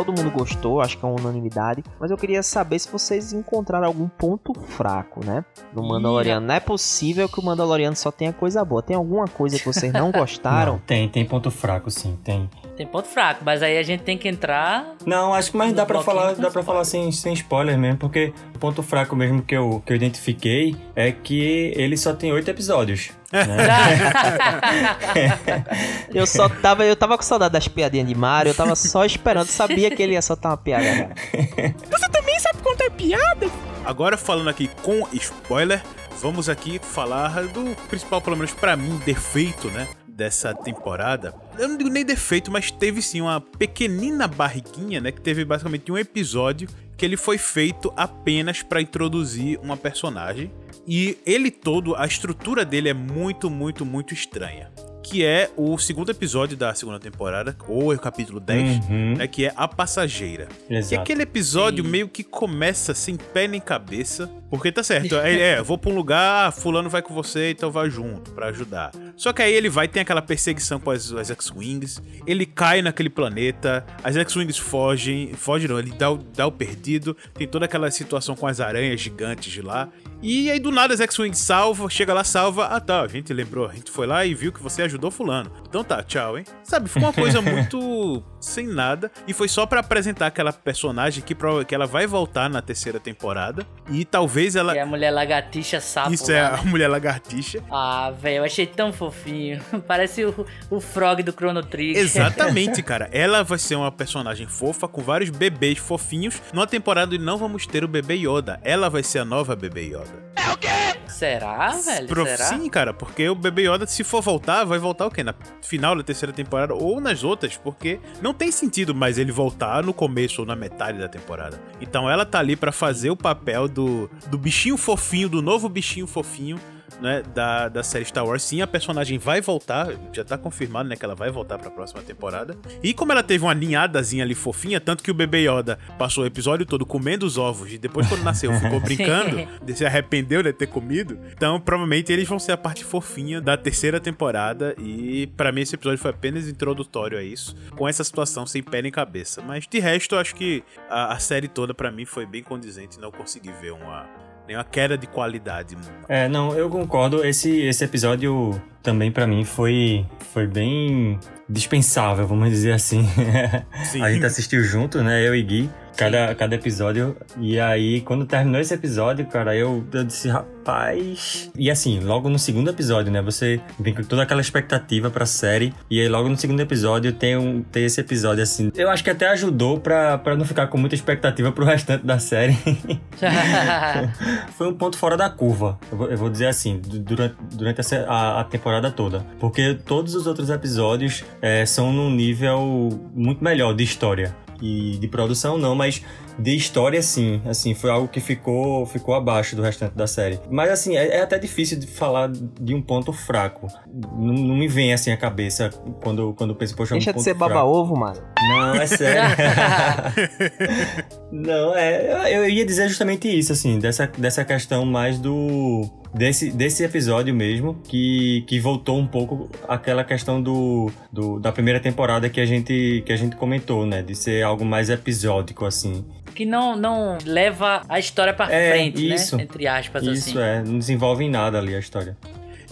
Speaker 2: Todo mundo gostou, acho que é uma unanimidade. Mas eu queria saber se vocês encontraram algum ponto fraco, né? No Mandaloriano. Não é possível que o Mandaloriano só tenha coisa boa. Tem alguma coisa que vocês não gostaram?
Speaker 6: não, tem, tem ponto fraco, sim, tem.
Speaker 3: Tem ponto fraco, mas aí a gente tem que entrar.
Speaker 6: Não, acho que mais dá para falar, dá para falar sem, sem spoiler mesmo, porque o ponto fraco mesmo que eu, que eu identifiquei é que ele só tem oito episódios. Né?
Speaker 2: eu só tava, eu tava com saudade das piadinhas de Mario, eu tava só esperando, sabia que ele ia soltar uma piada. Cara.
Speaker 9: Você também sabe contar piada?
Speaker 4: Agora falando aqui com spoiler, vamos aqui falar do principal, pelo menos para mim, defeito, né? Dessa temporada. Eu não digo nem defeito, mas teve sim uma pequenina barriguinha, né? Que teve basicamente um episódio que ele foi feito apenas para introduzir uma personagem. E ele todo, a estrutura dele é muito, muito, muito estranha que é o segundo episódio da segunda temporada, ou é o capítulo 10, uhum. né, que é A Passageira. Exato. E aquele episódio Sim. meio que começa sem pé nem cabeça, porque tá certo, é, é vou pra um lugar, fulano vai com você, então vai junto para ajudar. Só que aí ele vai, tem aquela perseguição com as, as X-Wings, ele cai naquele planeta, as X-Wings fogem, fogem não, ele dá, o, dá o perdido, tem toda aquela situação com as aranhas gigantes de lá, e aí do nada as X-Wing salva, chega lá, salva. Ah tá, a gente lembrou, a gente foi lá e viu que você ajudou fulano. Então tá, tchau, hein? Sabe, ficou uma coisa muito sem nada. E foi só para apresentar aquela personagem que, que ela vai voltar na terceira temporada. E talvez ela.
Speaker 3: É a mulher lagartixa sapo.
Speaker 4: Isso é a mulher lagartixa.
Speaker 3: Ah, velho, eu achei tão fofinho. Parece o, o Frog do Chrono Trigger.
Speaker 4: Exatamente, cara. Ela vai ser uma personagem fofa com vários bebês fofinhos. Numa temporada e não vamos ter o bebê Yoda. Ela vai ser a nova bebê Yoda.
Speaker 3: É o quê? Será, velho?
Speaker 4: Pro...
Speaker 3: Será?
Speaker 4: Sim, cara, porque o bebê Yoda, se for voltar, vai voltar o quê? Na final da terceira temporada ou nas outras, porque não tem sentido mais ele voltar no começo ou na metade da temporada. Então ela tá ali para fazer o papel do, do bichinho fofinho, do novo bichinho fofinho né, da, da série Star Wars. Sim, a personagem vai voltar, já tá confirmado, né, que ela vai voltar pra próxima temporada. E como ela teve uma ninhadazinha ali fofinha, tanto que o bebê Yoda passou o episódio todo comendo os ovos e depois quando nasceu ficou brincando, se arrependeu de ter comido. Então, provavelmente eles vão ser a parte fofinha da terceira temporada e para mim esse episódio foi apenas introdutório a isso, com essa situação sem pé nem cabeça. Mas de resto, eu acho que a, a série toda para mim foi bem condizente, não consegui ver uma nenhuma queda de qualidade.
Speaker 6: É, não, eu concordo. Esse, esse episódio também para mim foi, foi bem dispensável, vamos dizer assim. a gente assistiu junto, né? Eu e Gui cada, cada episódio. E aí, quando terminou esse episódio, cara, eu, eu disse, rapaz. E assim, logo no segundo episódio, né? Você vem com toda aquela expectativa pra série. E aí, logo no segundo episódio, tem, um, tem esse episódio assim. Eu acho que até ajudou pra, pra não ficar com muita expectativa pro restante da série. Foi um ponto fora da curva, eu vou, eu vou dizer assim, durante, durante a, a, temporada toda. Porque todos os outros episódios é, são num nível muito melhor de história e de produção não, mas de história sim, assim, foi algo que ficou ficou abaixo do restante da série. Mas assim, é, é até difícil de falar de um ponto fraco. Não, não, me vem assim a cabeça quando quando penso, poxa,
Speaker 2: Deixa
Speaker 6: um
Speaker 2: de ser baba-ovo, mano.
Speaker 6: Não, é sério. não, é, eu ia dizer justamente isso, assim, dessa, dessa questão mais do desse, desse episódio mesmo, que, que voltou um pouco aquela questão do, do, da primeira temporada que a, gente, que a gente comentou, né? De ser algo mais episódico, assim.
Speaker 3: Que não, não leva a história pra é, frente, né? isso, né? Entre aspas,
Speaker 6: isso,
Speaker 3: assim.
Speaker 6: Isso, é. Não desenvolve em nada ali a história.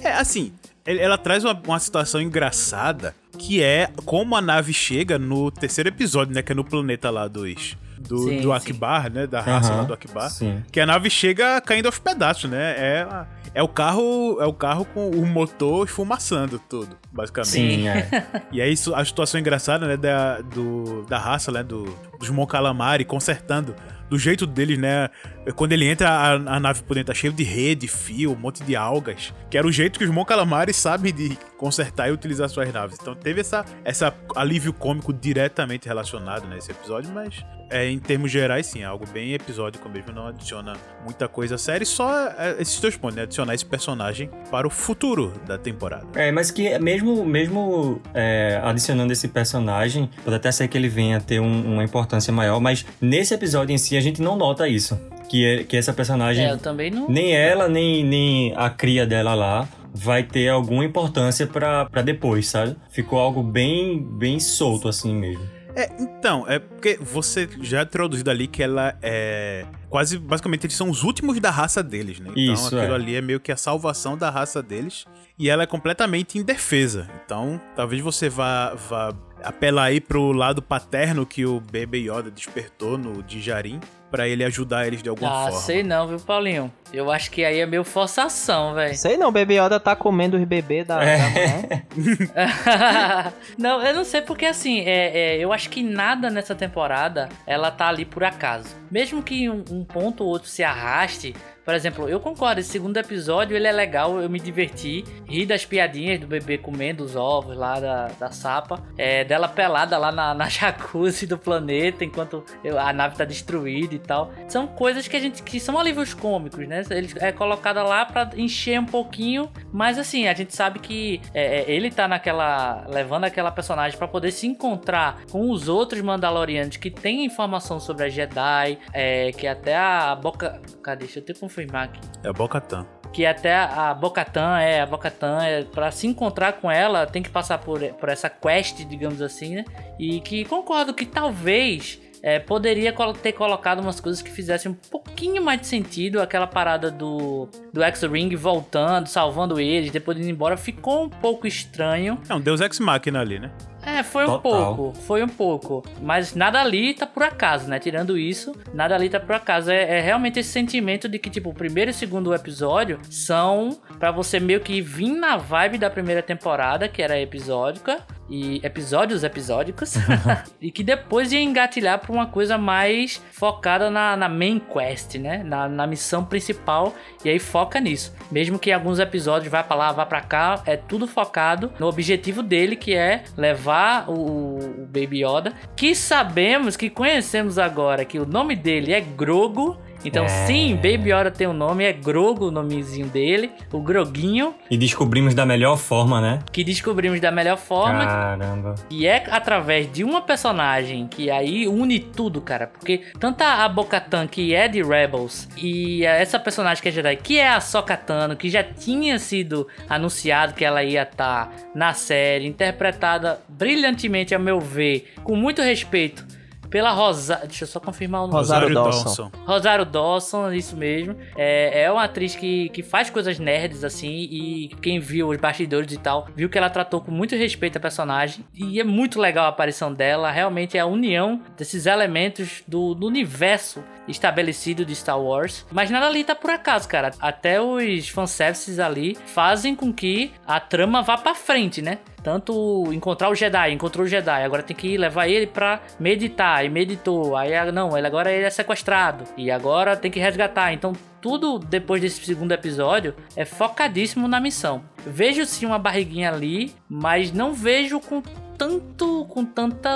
Speaker 4: É, assim, ela traz uma, uma, situação engraçada que é como a nave chega no terceiro episódio, né? Que é no planeta lá dos, do,
Speaker 3: Sim,
Speaker 4: do
Speaker 3: sim.
Speaker 4: Akbar, né? Da raça lá do Akbar.
Speaker 6: sim.
Speaker 4: Que a nave chega caindo aos pedaços, né? É, é o carro é o carro com o motor esfumaçando tudo, basicamente.
Speaker 6: Sim, é.
Speaker 4: E aí isso- a situação engraçada, né, da, do, da raça, né, do, dos Mon Calamari consertando do jeito deles, né, quando ele entra a, a nave por dentro tá cheio de rede, fio, um monte de algas, que era o jeito que os Mon Calamari sabem de consertar e utilizar suas naves. Então teve essa, essa alívio cômico diretamente relacionado nesse episódio, mas é, em termos gerais, sim, é algo bem episódico mesmo, não adiciona muita coisa à série, só é, esses dois pontos, né, adicionar esse personagem para o futuro da temporada.
Speaker 6: É, mas que mesmo, mesmo é, adicionando esse personagem, pode até ser que ele venha ter um- uma importância maior, mas nesse episódio em si a gente não nota isso. Que, é, que essa personagem,
Speaker 3: É, eu também não.
Speaker 6: nem ela, nem, nem a cria dela lá, vai ter alguma importância pra, pra depois, sabe? Ficou algo bem, bem solto assim mesmo.
Speaker 4: É, então, é porque você já é introduzido ali que ela é. Quase, basicamente, eles são os últimos da raça deles, né? Então
Speaker 6: Isso,
Speaker 4: aquilo
Speaker 6: é.
Speaker 4: ali é meio que a salvação da raça deles. E ela é completamente indefesa. Então, talvez você vá, vá apelar aí pro lado paterno que o Baby Yoda despertou no Djarin pra ele ajudar eles de alguma
Speaker 3: Ah,
Speaker 4: forma.
Speaker 3: sei não, viu, Paulinho? Eu acho que aí é meio forçação, velho.
Speaker 2: Sei não, Baby Yoda tá comendo os bebês da,
Speaker 6: É.
Speaker 2: da
Speaker 3: não, eu não sei porque assim, é, é, eu acho que nada nessa temporada ela tá ali por acaso. Mesmo que um, um ponto ou outro se arraste. Por exemplo, eu concordo, esse segundo episódio ele é legal, eu me diverti, ri das piadinhas do bebê comendo os ovos lá da, da sapa, é, dela pelada lá na, na jacuzzi do planeta enquanto a nave tá destruída e tal. São coisas que a gente que são alívios cômicos, né? Ele é colocada lá pra encher um pouquinho, mas assim, a gente sabe que é, é, ele tá naquela. levando aquela personagem pra poder se encontrar com os outros Mandalorianos que têm informação sobre a Jedi, é, que até a Boca. Cadê? Deixa eu te confirmar aqui
Speaker 4: É Bocatan.
Speaker 3: que até a Bocatan é a Bocatan é para se encontrar com ela tem que passar por, por essa quest digamos assim né e que concordo que talvez é, poderia ter colocado umas coisas que fizessem um pouquinho mais de sentido aquela parada do do X-Ring voltando salvando eles depois de indo embora ficou um pouco estranho
Speaker 4: É um Deus Ex Machina ali, né?
Speaker 3: É, foi um
Speaker 6: Total.
Speaker 3: pouco, foi um pouco. Mas nada ali tá por acaso, né? Tirando isso, nada ali tá por acaso. É, é realmente esse sentimento de que, tipo, o primeiro e o segundo episódio são pra você meio que vir na vibe da primeira temporada, que era episódica. E episódios episódicos. e que depois ia engatilhar pra uma coisa mais focada na, na main quest, né? Na, na missão principal. E aí foca nisso. Mesmo que alguns episódios vá pra lá, vá pra cá, é tudo focado no objetivo dele, que é levar o, o Baby Yoda. Que sabemos, que conhecemos agora, que o nome dele é Grogo. Então,
Speaker 6: É.
Speaker 3: sim, Baby Yoda tem um nome, é Grogo o nomezinho dele, o Groguinho,
Speaker 6: E descobrimos da melhor forma, né?
Speaker 3: que descobrimos da melhor forma,
Speaker 6: Caramba.
Speaker 3: e é através de uma personagem que aí une tudo, cara. Porque tanto a Bocatan, que é de Rebels, e essa personagem que é Jedi, que é a Sokatano, que já tinha sido anunciado que ela ia estar na série, interpretada brilhantemente, a meu ver, com muito respeito. Pela Rosa... Deixa eu só confirmar o nome.
Speaker 2: Rosário Dawson.
Speaker 3: Rosário Dawson, isso mesmo. É, é uma atriz que, que faz coisas nerds, assim, e quem viu os bastidores e tal, viu que ela tratou com muito respeito a personagem. E é muito legal a aparição dela. Realmente é a união desses elementos do, do universo estabelecido de Star Wars. Mas nada ali tá por acaso, cara. Até os fanservices ali fazem com que a trama vá pra frente, né? Tanto encontrar o Jedi, encontrou o Jedi, agora tem que levar ele pra meditar, e meditou. Aí ah, não, ele agora ele é sequestrado e agora tem que resgatar. Então tudo depois desse segundo episódio é focadíssimo na missão. Vejo sim uma barriguinha ali, mas não vejo com tanto com tanta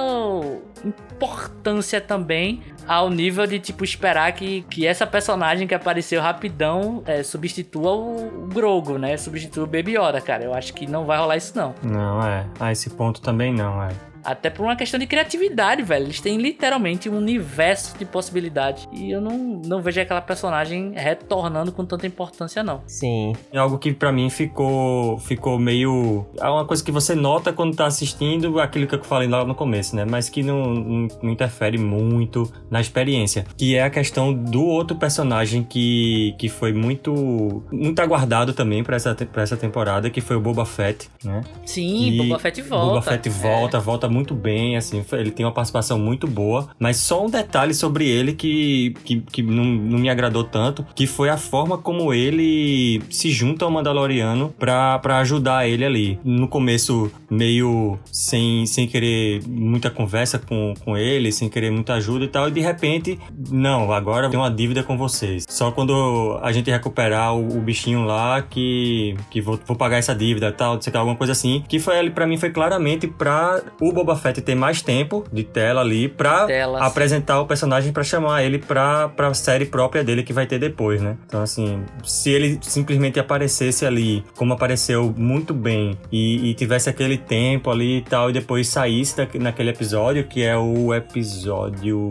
Speaker 3: importância também ao nível de tipo esperar que, que essa personagem que apareceu rapidão é, substitua o, o Grogo, né? Substitua o Baby Yoda, cara. Eu acho que não vai rolar isso não.
Speaker 6: Não, é. A esse ponto também não, é.
Speaker 3: Até por uma questão de criatividade, velho. Eles têm literalmente um universo de possibilidades. E eu não, não vejo aquela personagem retornando com tanta importância, não.
Speaker 2: Sim.
Speaker 6: É algo que pra mim ficou ficou meio é uma coisa que você nota quando tá assistindo aquilo que eu falei lá no começo, né? Mas que não, não, não interfere muito na experiência, que é a questão do outro personagem que, que foi muito muito aguardado também pra essa pra essa temporada, que foi o Boba Fett, né?
Speaker 3: Sim,
Speaker 6: E
Speaker 3: Boba Fett volta.
Speaker 6: Boba Fett volta,
Speaker 3: É.
Speaker 6: volta muito bem, assim, ele tem uma participação muito boa, mas só um detalhe sobre ele que, que, que não, não me agradou tanto, que foi a forma como ele se junta ao Mandaloriano pra, pra ajudar ele ali. No começo, meio sem, sem querer muita conversa com, com ele, sem querer muita ajuda e tal, e de repente, não, agora tem uma dívida com vocês. Só quando a gente recuperar o, o bichinho lá que, que vou, vou pagar essa dívida e tal, sei lá, alguma coisa assim, que foi ali para mim foi claramente pra o Boba Fett ter mais tempo de tela ali pra
Speaker 3: Telas.
Speaker 6: apresentar o personagem pra chamar ele pra, pra série própria dele que vai ter depois, né? Então, assim, se ele simplesmente aparecesse ali, como apareceu muito bem, e, e tivesse aquele tempo ali e tal, e depois saísse da, naquele episódio, que é o episódio.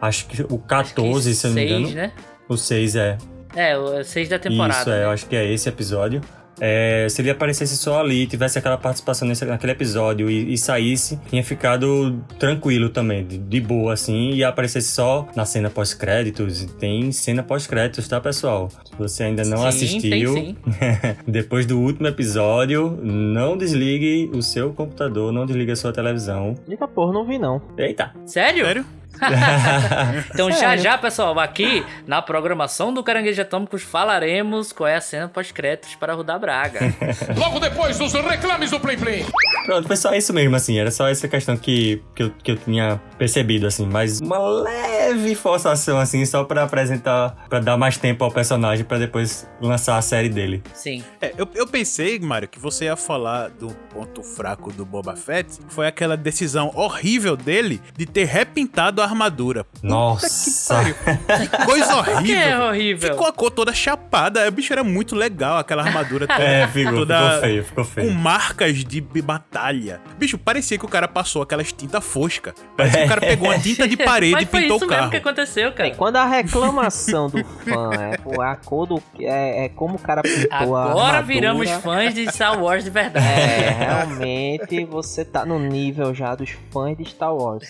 Speaker 6: Acho que o 14, se eu não me engano.
Speaker 3: né?
Speaker 6: O 6 é.
Speaker 3: É, o 6 da temporada.
Speaker 6: Isso, é,
Speaker 3: né?
Speaker 6: eu acho que é esse episódio. É, se ele aparecesse só ali, tivesse aquela participação nesse, naquele episódio e, e saísse, tinha ficado tranquilo também, de, de boa assim, e aparecesse só na cena pós-créditos. Tem cena pós-créditos, tá, pessoal? Se você ainda não
Speaker 3: Sim,
Speaker 6: assistiu,
Speaker 3: tem sim.
Speaker 6: depois do último episódio, não desligue o seu computador, não desligue a sua televisão.
Speaker 2: Eita porra, não vi não.
Speaker 6: Eita!
Speaker 3: Sério?
Speaker 4: Sério?
Speaker 3: Então já
Speaker 2: Sério?
Speaker 3: já, pessoal, aqui na programação do Caranguejo Atômicos falaremos qual é a cena pós-créditos para Rudar Braga.
Speaker 9: Logo depois dos reclames do Play Play.
Speaker 6: Pronto, foi só isso mesmo, assim. Era só essa questão que, que, eu, que eu tinha percebido, assim. Mas uma leve forçação, assim, só pra apresentar, pra dar mais tempo ao personagem pra depois lançar a série dele.
Speaker 3: Sim.
Speaker 4: É, eu, eu pensei, Mário, que você ia falar do ponto fraco do Boba Fett. Foi aquela decisão horrível dele de ter repintado a armadura. Puta
Speaker 6: Nossa!
Speaker 4: que pariu. Que coisa horrível.
Speaker 3: que é horrível?
Speaker 4: Ficou a cor toda chapada. O bicho era muito legal, aquela armadura toda.
Speaker 6: É, ficou,
Speaker 4: toda
Speaker 6: ficou feio, ficou
Speaker 4: Com
Speaker 6: feio.
Speaker 4: marcas de batalha. Bicho, parecia que o cara passou aquelas tinta fosca. Parecia que o cara pegou uma tinta de parede
Speaker 3: Mas
Speaker 4: e
Speaker 3: foi
Speaker 4: pintou
Speaker 3: isso
Speaker 4: o
Speaker 3: mesmo
Speaker 4: carro.
Speaker 3: que aconteceu, cara.
Speaker 2: Quando a reclamação do fã é pô, a cor do. É, é como o cara pintou a
Speaker 3: Agora viramos fãs de Star Wars de verdade.
Speaker 2: É, realmente você tá no nível já dos fãs de Star Wars.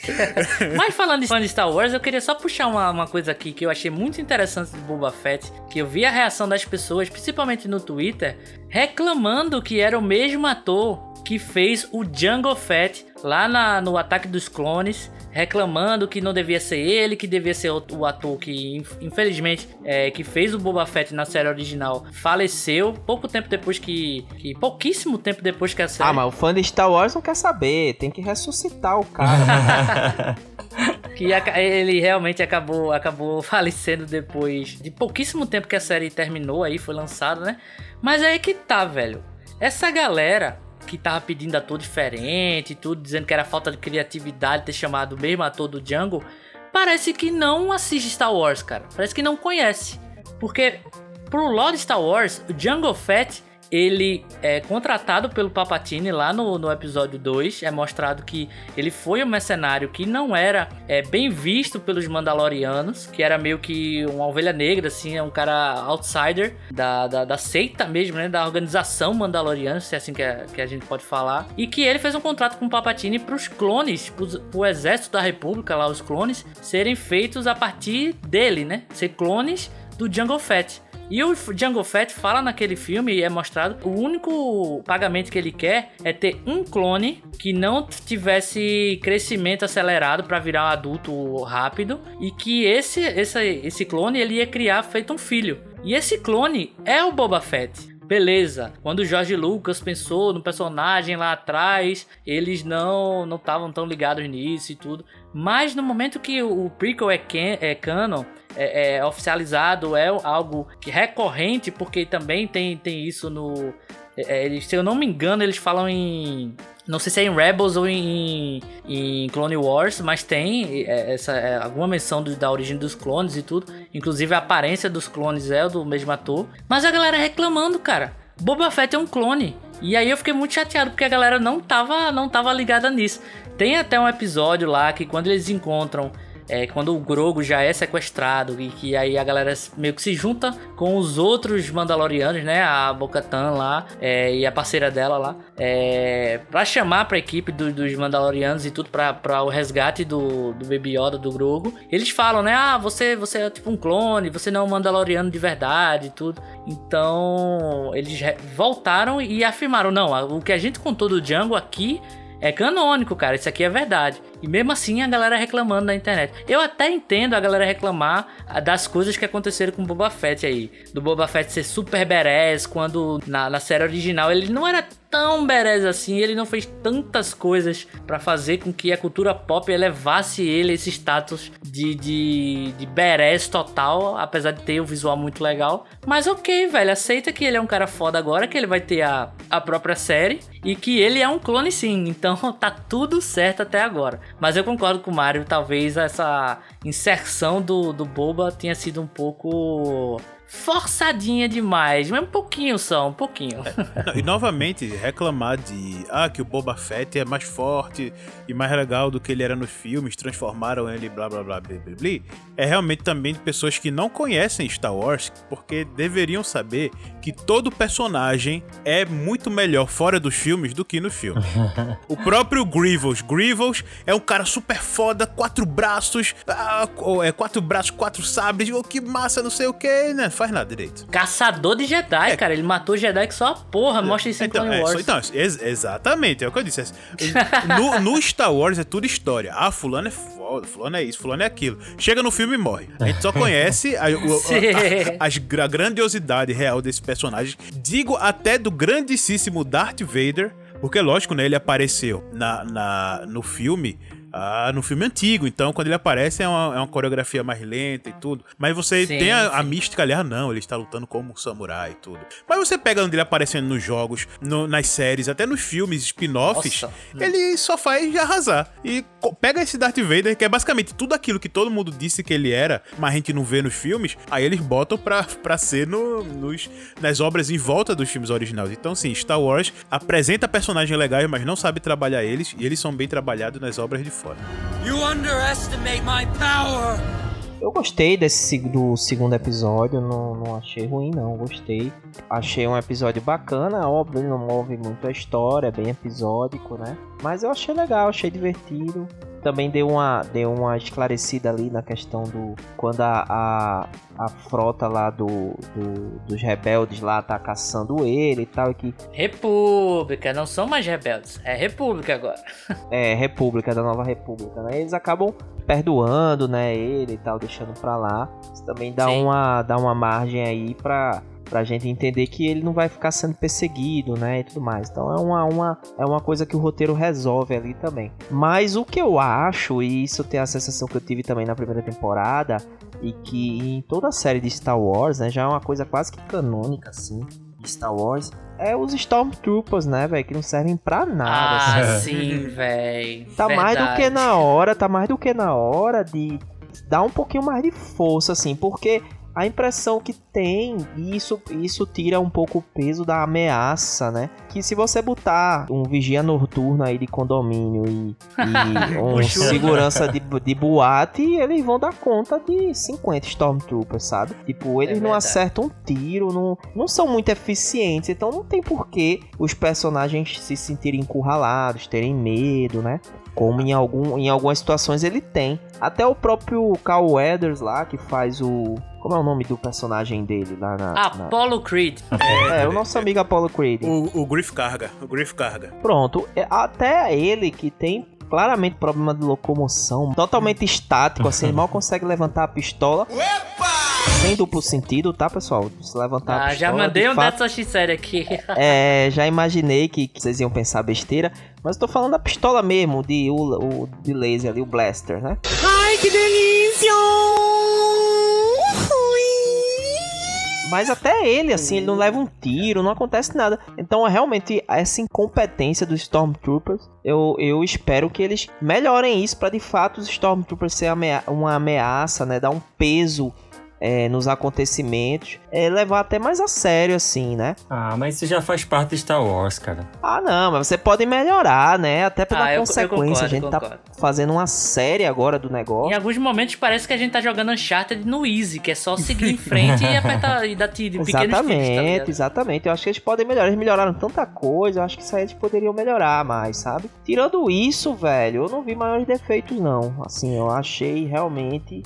Speaker 3: Mas falando fã de Star Wars, eu queria só puxar uma, uma coisa aqui que eu achei muito interessante do Boba Fett, que eu vi a reação das pessoas, principalmente no Twitter, reclamando que era o mesmo ator que fez o Jungle Fett lá na- no Ataque dos Clones, reclamando que não devia ser ele, que devia ser o, ator que, inf- infelizmente, é, que fez o Boba Fett na série original, faleceu pouco tempo depois que, que pouquíssimo tempo depois que a série
Speaker 2: Ah, mas o fã de Star Wars não quer saber, tem que ressuscitar o cara.
Speaker 3: que ele realmente acabou, acabou falecendo depois de pouquíssimo tempo que a série terminou aí, foi lançada, né? Mas aí que tá, velho. Essa galera que tava pedindo ator diferente tudo, dizendo que era falta de criatividade ter chamado o mesmo ator do Django, parece que não assiste Star Wars, cara. Parece que não conhece. Porque pro lore Star Wars, o Django Fett, ele é contratado pelo Papatini lá no, no episódio 2. É mostrado que ele foi um mercenário que não era é, bem visto pelos Mandalorianos, que era meio que uma ovelha negra, assim, é um cara outsider da, da, da seita mesmo, né? Da organização Mandaloriana, se é assim que a, que a gente pode falar. E que ele fez um contrato com o Papatini pros clones, pros, pro exército da República, lá, os clones, serem feitos a partir dele, né? Ser clones do Jungle Fett. E o Django Fett fala naquele filme e é mostrado o único pagamento que ele quer é ter um clone que não tivesse crescimento acelerado para virar um adulto rápido e que esse, esse esse clone ele ia criar feito um filho. E esse clone é o Boba Fett. Beleza, quando o George Lucas pensou no personagem lá atrás, eles não não estavam tão ligados nisso e tudo. Mas no momento que o prequel é, can, é canon, é, é oficializado, é algo que recorrente, porque também tem, tem isso no. é, eles- se eu não me engano, eles falam em. Não sei se é em Rebels ou em, em Clone Wars, mas tem é, essa, é, alguma menção do- da origem dos clones e tudo. Inclusive a aparência dos clones é do mesmo ator. Mas a galera reclamando, cara. Boba Fett é um clone. E aí eu fiquei muito chateado porque a galera não tava, não tava ligada nisso. Tem até um episódio lá que quando eles encontram é, quando o Grogo já é sequestrado e que aí a galera meio que se junta com os outros Mandalorianos, né? A Bo-Katan lá é, e a parceira dela lá, é, para chamar pra equipe do- dos Mandalorianos e tudo pra o resgate do, do Baby Yoda, do Grogo. Eles falam, né? Ah, você, você é tipo um clone, você não é um Mandaloriano de verdade e tudo. Então eles voltaram e afirmaram: não, o que a gente contou do Django aqui é canônico, cara. Isso aqui é verdade. E mesmo assim a galera reclamando na internet. Eu até entendo a galera reclamar das coisas que aconteceram com o Boba Fett aí. Do Boba Fett ser super berés, quando na, na série original ele não era tão berés assim, ele não fez tantas coisas para fazer com que a cultura pop elevasse ele esse status de, de, de berés total, apesar de ter um visual muito legal. Mas ok, velho, aceita que ele é um cara foda agora, que ele vai ter a, a própria série e que ele é um clone sim, então tá tudo certo até agora. Mas eu concordo com o Mario, talvez essa inserção do, do Boba tenha sido um pouco forçadinha demais, mas um pouquinho só, um pouquinho.
Speaker 4: É, e novamente, reclamar de ah, que o Boba Fett é mais forte e mais legal do que ele era nos filmes, transformaram ele blá blá blá blá blá, blá é realmente também de pessoas que não conhecem Star Wars, porque deveriam saber que todo personagem é muito melhor fora dos filmes do que no filme. o próprio Grievous, Grievous é um cara super foda, quatro braços, ah, é quatro braços, quatro sabres, oh, que massa, não sei o que, né? Faz nada direito.
Speaker 3: Caçador de Jedi, é. cara. Ele matou Jedi que só a porra. Mostra isso em
Speaker 4: então,
Speaker 3: Clone
Speaker 4: é,
Speaker 3: Wars.
Speaker 4: Então, ex exatamente, é o que eu disse. No, no, Star Wars é tudo história. Ah, fulano é foda, fulano é isso, fulano é aquilo. Chega no filme e morre. A gente só conhece a, a, a, a, a grandiosidade real desse personagem. Digo até do grandíssimo Darth Vader. Porque, lógico, né? Ele apareceu na, na, no filme ah, no filme antigo. Então, quando ele aparece, é uma, é uma coreografia mais lenta e tudo. Mas você sim, tem a, a, mística ali, ah, não, ele está lutando como um samurai e tudo. Mas você pega onde ele aparecendo nos jogos, no, nas séries, até nos filmes spin-offs, ele só faz arrasar. E pega esse Darth Vader, que é basicamente tudo aquilo que todo mundo disse que ele era, mas a gente não vê nos filmes, aí eles botam pra, pra ser no, nos, nas obras em volta dos filmes originais. Então, sim, Star Wars apresenta personagens legais, mas não sabe trabalhar eles, e eles são bem trabalhados nas obras de fora. You underestimate
Speaker 2: my power. Eu gostei desse do segundo episódio, não, não achei ruim não, gostei. Achei um episódio bacana, óbvio, ele não move muito a história, é bem episódico, né? Mas eu achei legal, achei divertido também deu uma, deu uma esclarecida ali na questão do. Quando a, a, a frota lá do, do, dos rebeldes lá tá caçando ele e tal. E que...
Speaker 3: República, não são mais rebeldes, é República agora.
Speaker 2: é, República, da Nova República, né? Eles acabam perdoando, né, ele e tal, deixando pra lá. Isso também dá, uma, dá uma margem aí pra pra gente entender que ele não vai ficar sendo perseguido, né, e tudo mais. Então é uma, uma, é uma coisa que o roteiro resolve ali também. Mas o que eu acho, e isso tem a sensação que eu tive também na primeira temporada, e que em toda a série de Star Wars, né, já é uma coisa quase que canônica, assim, de Star Wars, é os Stormtroopers, né, velho, que não servem pra nada.
Speaker 3: Ah, assim. sim, velho.
Speaker 2: Tá Verdade. mais do que na hora, tá mais do que na hora de dar um pouquinho mais de força, assim, porque a impressão que tem, e isso, isso tira um pouco o peso da ameaça, né? Que se você botar um vigia noturno aí de condomínio e, e um segurança de, de boate, eles vão dar conta de 50 Stormtroopers, sabe? Tipo, eles é não acertam um tiro, não, não são muito eficientes, então não tem porquê os personagens se sentirem encurralados, terem medo, né? Como em, algum, em algumas situações ele tem. Até o próprio Carl Weathers lá, que faz o. Como é o nome do personagem dele lá na.
Speaker 3: Apollo na... Creed.
Speaker 2: É, é, o nosso amigo Apollo Creed.
Speaker 4: O, o Griff Carga. O Griff Carga.
Speaker 2: Pronto. É, até ele que tem claramente problema de locomoção, totalmente estático, assim, mal consegue levantar a pistola. Opa! Sem duplo sentido, tá, pessoal? Se levantar ah, a pistola.
Speaker 3: Já mandei um
Speaker 2: fato,
Speaker 3: dessa série aqui.
Speaker 2: é, já imaginei que, que, vocês iam pensar besteira. Mas eu tô falando da pistola mesmo, de, o, o, de laser ali, o blaster, né? Ai, que delícia! Mas até ele, assim, ele não leva um tiro, não acontece nada. Então, realmente, essa incompetência dos Stormtroopers, eu, eu espero que eles melhorem isso para de fato os Stormtroopers ser uma ameaça, né? Dar um peso é, nos acontecimentos, é, levar até mais a sério, assim, né?
Speaker 6: Ah, mas isso já faz parte de Star Wars, cara.
Speaker 2: Ah, não, mas você pode melhorar, né? Até pela ah, consequência. Eu concordo, a gente tá fazendo uma série agora do negócio.
Speaker 3: Em alguns momentos parece que a gente tá jogando Uncharted no Easy, que é só seguir em frente e apertar e dar tiro
Speaker 2: de Exatamente, tá exatamente. Eu acho que eles podem melhorar. Eles melhoraram tanta coisa, eu acho que isso aí eles poderiam melhorar mais, sabe? Tirando isso, velho, eu não vi maiores defeitos, não. Assim, eu achei realmente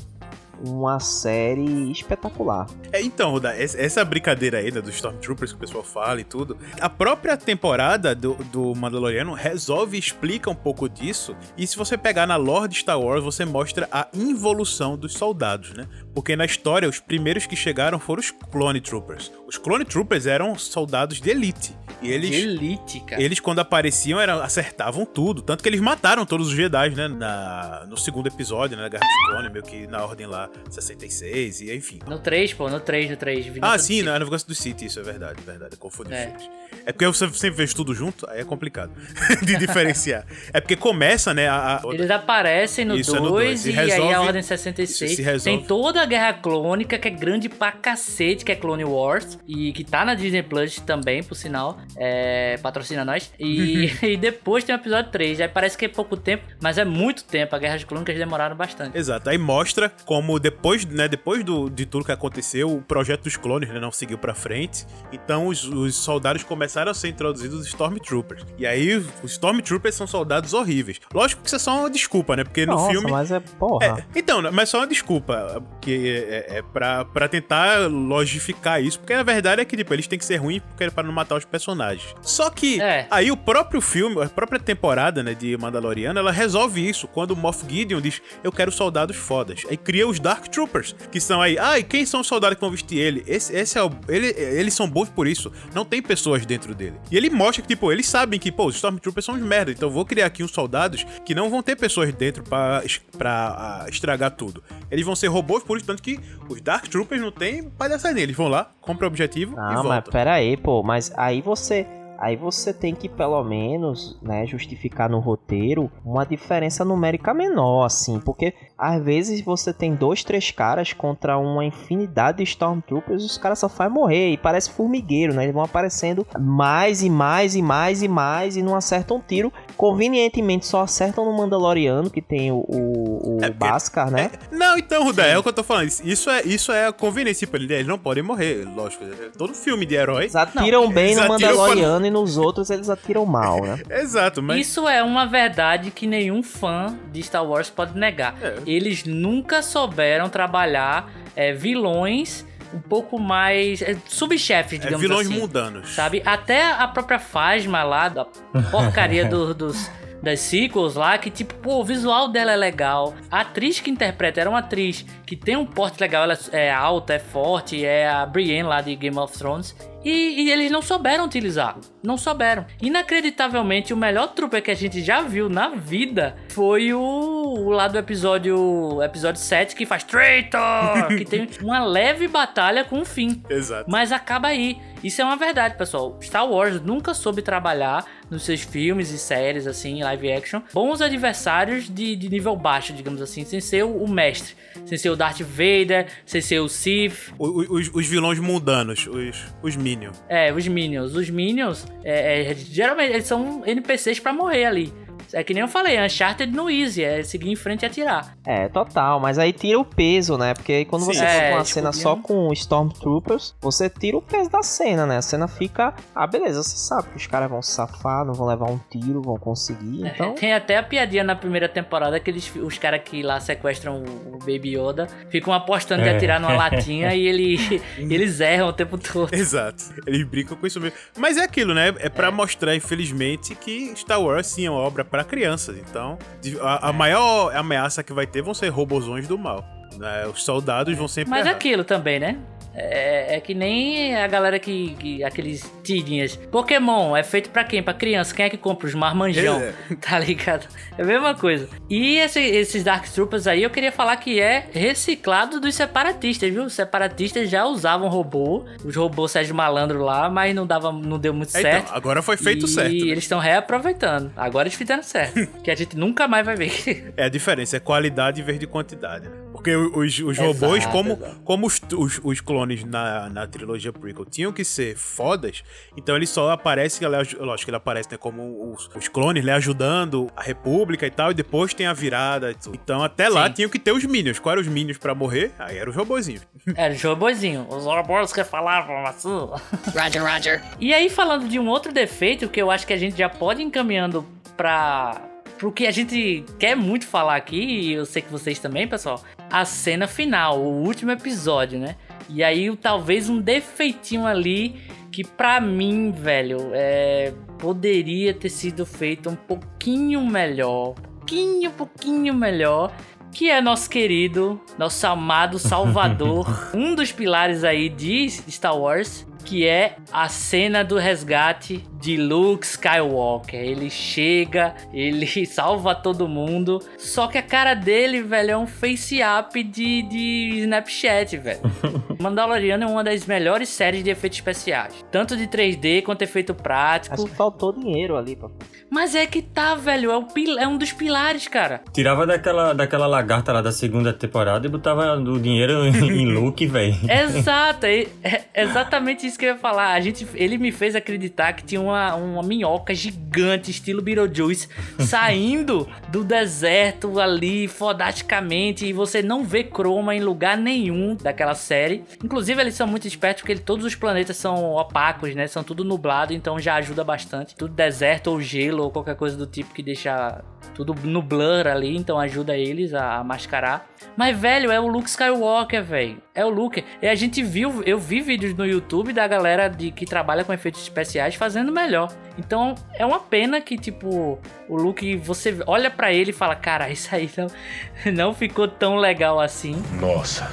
Speaker 2: uma série espetacular.
Speaker 4: É, então, Ruda, es- essa brincadeira aí né, dos Stormtroopers que o pessoal fala e tudo, a própria temporada do, do Mandaloriano resolve e explica um pouco disso. E se você pegar na lore de Star Wars, você mostra a involução dos soldados, né? Porque na história, os primeiros que chegaram foram os Clone Troopers. Os Clone Troopers eram soldados de elite. E eles.
Speaker 3: De elite, cara.
Speaker 4: Eles, quando apareciam, era, acertavam tudo. Tanto que eles mataram todos os Jedi, né? Na, no segundo episódio, né? Na Guerra dos Clones, meio que na ordem lá 66, e enfim.
Speaker 3: No 3, pô, no 3, no 3.
Speaker 4: Ah, sim, não, é negócio do City, isso é verdade, é verdade. Confundi
Speaker 3: É.
Speaker 4: os filmes. É porque você sempre vê tudo junto, aí é complicado de diferenciar. É porque começa, né? A, a-
Speaker 3: Eles aparecem no
Speaker 4: Isso, é no
Speaker 3: 2
Speaker 4: dois. E
Speaker 3: e, aí
Speaker 4: resolve-
Speaker 3: a Ordem
Speaker 4: isso
Speaker 3: 66.
Speaker 4: se resolve.
Speaker 3: Tem toda a guerra clônica, que é grande pra cacete, que é Clone Wars. E que tá na Disney Plus também, por sinal. É, patrocina nós. E, e depois tem o episódio 3. Aí parece que é pouco tempo, mas é muito tempo. A Guerra de Clônicas demoraram bastante.
Speaker 4: Exato, aí mostra como depois, né, depois do, de tudo que aconteceu, o projeto dos clones né, não seguiu pra frente. Então os, os soldados começaram a ser introduzidos os Stormtroopers. E aí os Stormtroopers são soldados horríveis. Lógico que isso é só uma desculpa, né? Porque no
Speaker 2: Nossa,
Speaker 4: filme.
Speaker 2: mas é porra.
Speaker 4: Então, mas só uma desculpa, que é, é pra, pra tentar logificar isso, porque a verdade é que, tipo, eles têm que ser ruins porque é pra não matar os personagens. Só que
Speaker 3: É.
Speaker 4: aí o próprio filme, a própria temporada, né, de Mandaloriano, ela resolve isso quando o Moff Gideon diz, eu quero soldados fodas. Aí cria os Dark Troopers, que são aí, ah, e quem são os soldados que vão vestir ele? Esse, esse é o, ele, eles são bons por isso, não tem pessoas dentro dele. E ele mostra que, tipo, eles sabem que, pô, os Stormtroopers são uns merda, então eu vou criar aqui uns soldados que não vão ter pessoas dentro pra ah, estragar tudo. Eles vão ser robôs por isso, tanto que os Dark Troopers não tem palhaçada eles vão lá, compram objetivo e
Speaker 2: Não, mas pera aí, pô, mas aí você. Aí você tem que, pelo menos, né, justificar no roteiro uma diferença numérica menor, assim. Porque às vezes você tem dois, três caras contra uma infinidade de Stormtroopers, os caras só fazem morrer. E parece formigueiro, né? Eles vão aparecendo mais e mais e mais e mais e não acertam um tiro. Convenientemente só acertam no Mandaloriano, que tem o, o, o Bhaskar, né?
Speaker 4: Não, então, Rudé, é o que eu tô falando. Isso é, isso é a conveniência. Tipo, eles não podem morrer, lógico. Todo filme de herói.
Speaker 2: Eles atiram bem
Speaker 4: eles
Speaker 2: no
Speaker 4: atiram pra-
Speaker 2: Mandaloriano e nos outros eles atiram mal, né?
Speaker 4: Exato, mas.
Speaker 3: Isso é uma verdade que nenhum fã de Star Wars pode negar.
Speaker 4: É.
Speaker 3: Eles nunca souberam trabalhar é, vilões um pouco mais. É, subchefes,
Speaker 4: É
Speaker 3: digamos
Speaker 4: vilões
Speaker 3: assim.
Speaker 4: mundanos.
Speaker 3: Sabe? Até a própria Fasma lá, da porcaria do- dos. Das sequels lá, que tipo, pô, o visual dela é legal. A atriz que interpreta era uma atriz que tem um porte legal, ela é alta, é forte, é a Brienne lá de Game of Thrones. E, e eles não souberam utilizar. Não souberam. Inacreditavelmente, o melhor trooper que a gente já viu na vida foi o, o lá do episódio episódio 7, que faz Traitor! que tem uma leve batalha com um fim.
Speaker 4: Exato.
Speaker 3: Mas acaba aí. Isso é uma verdade, pessoal. Star Wars nunca soube trabalhar nos seus filmes e séries, assim, live action, bons adversários de, de nível baixo, digamos assim, sem ser o, o mestre. Sem ser o Darth Vader, sem ser o Sith.
Speaker 4: O- o- Os, os vilões mundanos, os, os Minions.
Speaker 3: É, os Minions. Os Minions, é, é, geralmente, eles são NPCs pra morrer ali. É que nem eu falei, Uncharted no Easy, é seguir em frente e atirar.
Speaker 2: É, total, mas aí tira o peso, né? Porque aí quando
Speaker 3: Sim.
Speaker 2: você
Speaker 3: É,
Speaker 2: fica uma
Speaker 3: tipo,
Speaker 2: cena só com Stormtroopers, você tira o peso da cena, né? A cena fica. Ah, beleza, você sabe que os caras vão se safar, não vão levar um tiro, vão conseguir, então.
Speaker 3: Tem até a piadinha na primeira temporada que eles, os caras que lá sequestram o, Baby Yoda ficam apostando de
Speaker 4: É.
Speaker 3: atirar numa latinha e ele, eles erram o tempo todo.
Speaker 4: Exato. Eles brincam com isso mesmo. Mas é aquilo, né? É pra mostrar, infelizmente, que Star Wars, sim, é uma obra pra crianças. Então, a, a maior ameaça que vai ter vão ser robozões do mal. né? Os soldados vão sempre
Speaker 3: Mas
Speaker 4: errar.
Speaker 3: aquilo também, né? É, é que nem a galera que, que- Aqueles tirinhas. Pokémon é feito pra quem? Pra criança. Quem é que compra? Os marmanjão.
Speaker 4: É.
Speaker 3: Tá ligado? É a mesma coisa. E esse- esses Dark Troopers aí, eu queria falar que é reciclado dos separatistas, viu? Os separatistas já usavam robô. Os robôs Sérgio Malandro lá, mas não, dava, não deu muito
Speaker 4: É, então,
Speaker 3: certo.
Speaker 4: agora foi feito
Speaker 3: e
Speaker 4: certo, né?
Speaker 3: eles estão reaproveitando. Agora eles fizeram certo. que a gente nunca mais vai ver.
Speaker 4: É a diferença, é qualidade em vez de quantidade. né? Porque os, os
Speaker 3: Exato,
Speaker 4: robôs, como,
Speaker 3: exato.
Speaker 4: como os, os, os clones na, na trilogia prequel tinham que ser fodas, então ele só aparece, lógico que ele aparece né, como os, os clones né, ajudando a república e tal, e depois tem a virada e tudo. Então até lá
Speaker 3: Sim.
Speaker 4: tinham que ter os minions. Qual eram os minions pra morrer? Aí eram os robôzinhos.
Speaker 3: Era os robôzinhos. Os robôs que falavam assim. Roger, Roger. E aí, falando de um outro defeito que eu acho que a gente já pode ir encaminhando pra. Pro que a gente quer muito falar aqui, e eu sei que vocês também, pessoal, a cena final, o último episódio, né? E aí talvez um defeitinho ali que pra mim, velho, é, poderia ter sido feito um pouquinho melhor, pouquinho, pouquinho melhor, que é nosso querido, nosso amado Salvador, um dos pilares aí de Star Wars, que é a cena do resgate de Luke Skywalker. Ele chega, ele salva todo mundo, só que a cara dele, velho, é um face-up de, de Snapchat, velho. Mandaloriano é uma das melhores séries de efeitos especiais, tanto de 3D quanto efeito prático.
Speaker 2: Acho que faltou dinheiro ali, papai.
Speaker 3: Mas é que tá, velho, é, o pil- é um dos pilares, cara.
Speaker 6: Tirava daquela, daquela lagarta lá da segunda temporada e botava o dinheiro em, em Luke, velho.
Speaker 3: Exato, é, é exatamente isso que eu ia falar. A gente, ele me fez acreditar que tinha uma, uma minhoca gigante, estilo Beetlejuice, saindo do deserto ali, fodasticamente, e você não vê croma em lugar nenhum daquela série. Inclusive, eles são muito espertos porque ele- todos os planetas são opacos, né? São tudo nublado, então já ajuda bastante. Tudo deserto ou gelo ou qualquer coisa do tipo que deixa tudo no blur ali, então ajuda eles a, a mascarar. Mas, velho, é o Luke Skywalker, velho. É o Luke. E a gente viu, eu vi vídeos no YouTube da galera de, que trabalha com efeitos especiais fazendo melhor. Então, é uma pena que, tipo, o Luke, você olha pra ele e fala, cara, isso aí não, não ficou tão legal assim.
Speaker 5: Nossa,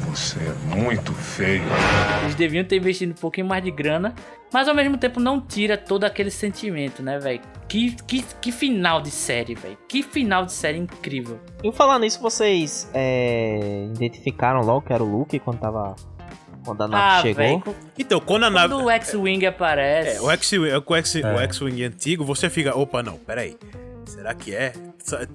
Speaker 5: você é muito feio.
Speaker 3: Eles deviam ter investido um pouquinho mais de grana, mas ao mesmo tempo não tira todo aquele sentimento, né, velho? Que, que, que final de série, velho. Que final de série incrível.
Speaker 2: E falar nisso, vocês é, identificaram logo que era o Luke quando tava. Quando a nave
Speaker 3: Ah,
Speaker 2: chegou?
Speaker 3: velho.
Speaker 4: Então, quando a nave.
Speaker 3: Quando o X-Wing aparece.
Speaker 4: É, o X-Wing
Speaker 6: É.
Speaker 4: o X-Wing antigo, você fica, opa, não, peraí. Será que é?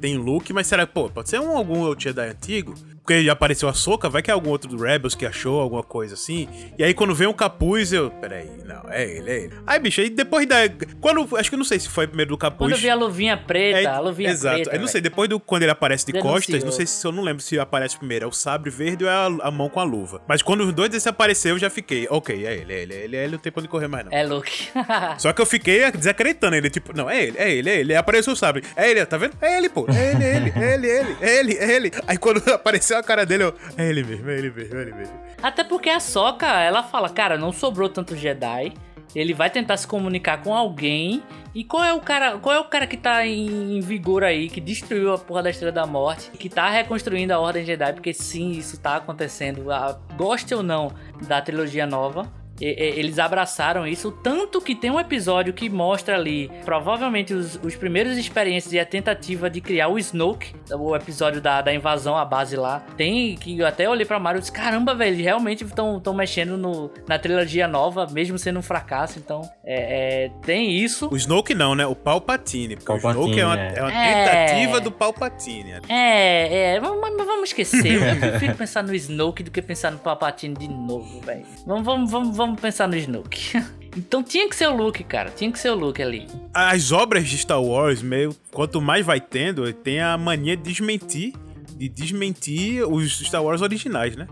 Speaker 4: Tem Luke, mas será que, pô, pode ser um, algum Jedi antigo? Porque já apareceu a Soca, vai que é algum outro do Rebels que achou alguma coisa assim. E aí quando vem um capuz, eu, peraí, não, é ele, é ele. Aí, bicho, aí depois da. Quando. Acho que não sei se foi primeiro do capuz.
Speaker 3: Quando eu vi a luvinha preta,
Speaker 4: É,
Speaker 3: a luvinha
Speaker 4: Exato.
Speaker 3: preta.
Speaker 4: eu não sei, depois do quando ele aparece de
Speaker 3: Denunciou.
Speaker 4: costas, não sei se eu não lembro se aparece primeiro, é o sabre verde ou é a, a mão com a luva. Mas quando os dois apareceram, eu já fiquei, ok, é ele, é ele, é ele, é ele, não tem pra onde correr mais não.
Speaker 3: É Luke.
Speaker 4: Só que eu fiquei desacreditando ele, tipo, não, é ele, é ele, é ele. Aí apareceu o sabre. É ele, tá vendo? É ele, pô. É ele, é ele, é ele, é ele, é ele, é ele. Aí quando apareceu a cara dele, eu, é ele mesmo, é ele mesmo, é ele mesmo.
Speaker 3: Até porque a Soca, ela fala, cara, não sobrou tanto Jedi. Ele vai tentar se comunicar com alguém. E qual é o cara, qual é o cara que tá em, em vigor aí, que destruiu a porra da Estrela da Morte, que tá reconstruindo a Ordem Jedi, porque sim, isso tá acontecendo. A, goste ou não da trilogia nova. E- e- Eles abraçaram isso, tanto que tem um episódio que mostra ali, provavelmente, os, os primeiros experiências e a tentativa de criar o Snoke, o episódio da, da invasão à base lá. Tem que eu até olhei pra Mario e disse: caramba, velho, eles realmente estão mexendo no, na trilogia nova, mesmo sendo um fracasso. Então, é, é, tem isso.
Speaker 4: O Snoke não, né? O Palpatine. Porque
Speaker 6: Palpatine,
Speaker 4: o Snoke é uma,
Speaker 6: é.
Speaker 4: é uma
Speaker 3: É.
Speaker 4: tentativa do Palpatine.
Speaker 3: É, é, vamos, mas vamos esquecer. Eu prefiro pensar no Snoke do que pensar no Palpatine de novo, velho. Vamos, vamos, vamos, vamos pensar no Snoke. Então tinha que ser o Luke, cara. Tinha que ser o Luke ali.
Speaker 4: As obras de Star Wars, meio, quanto mais vai tendo, tem a mania de desmentir, de desmentir os Star Wars originais, né?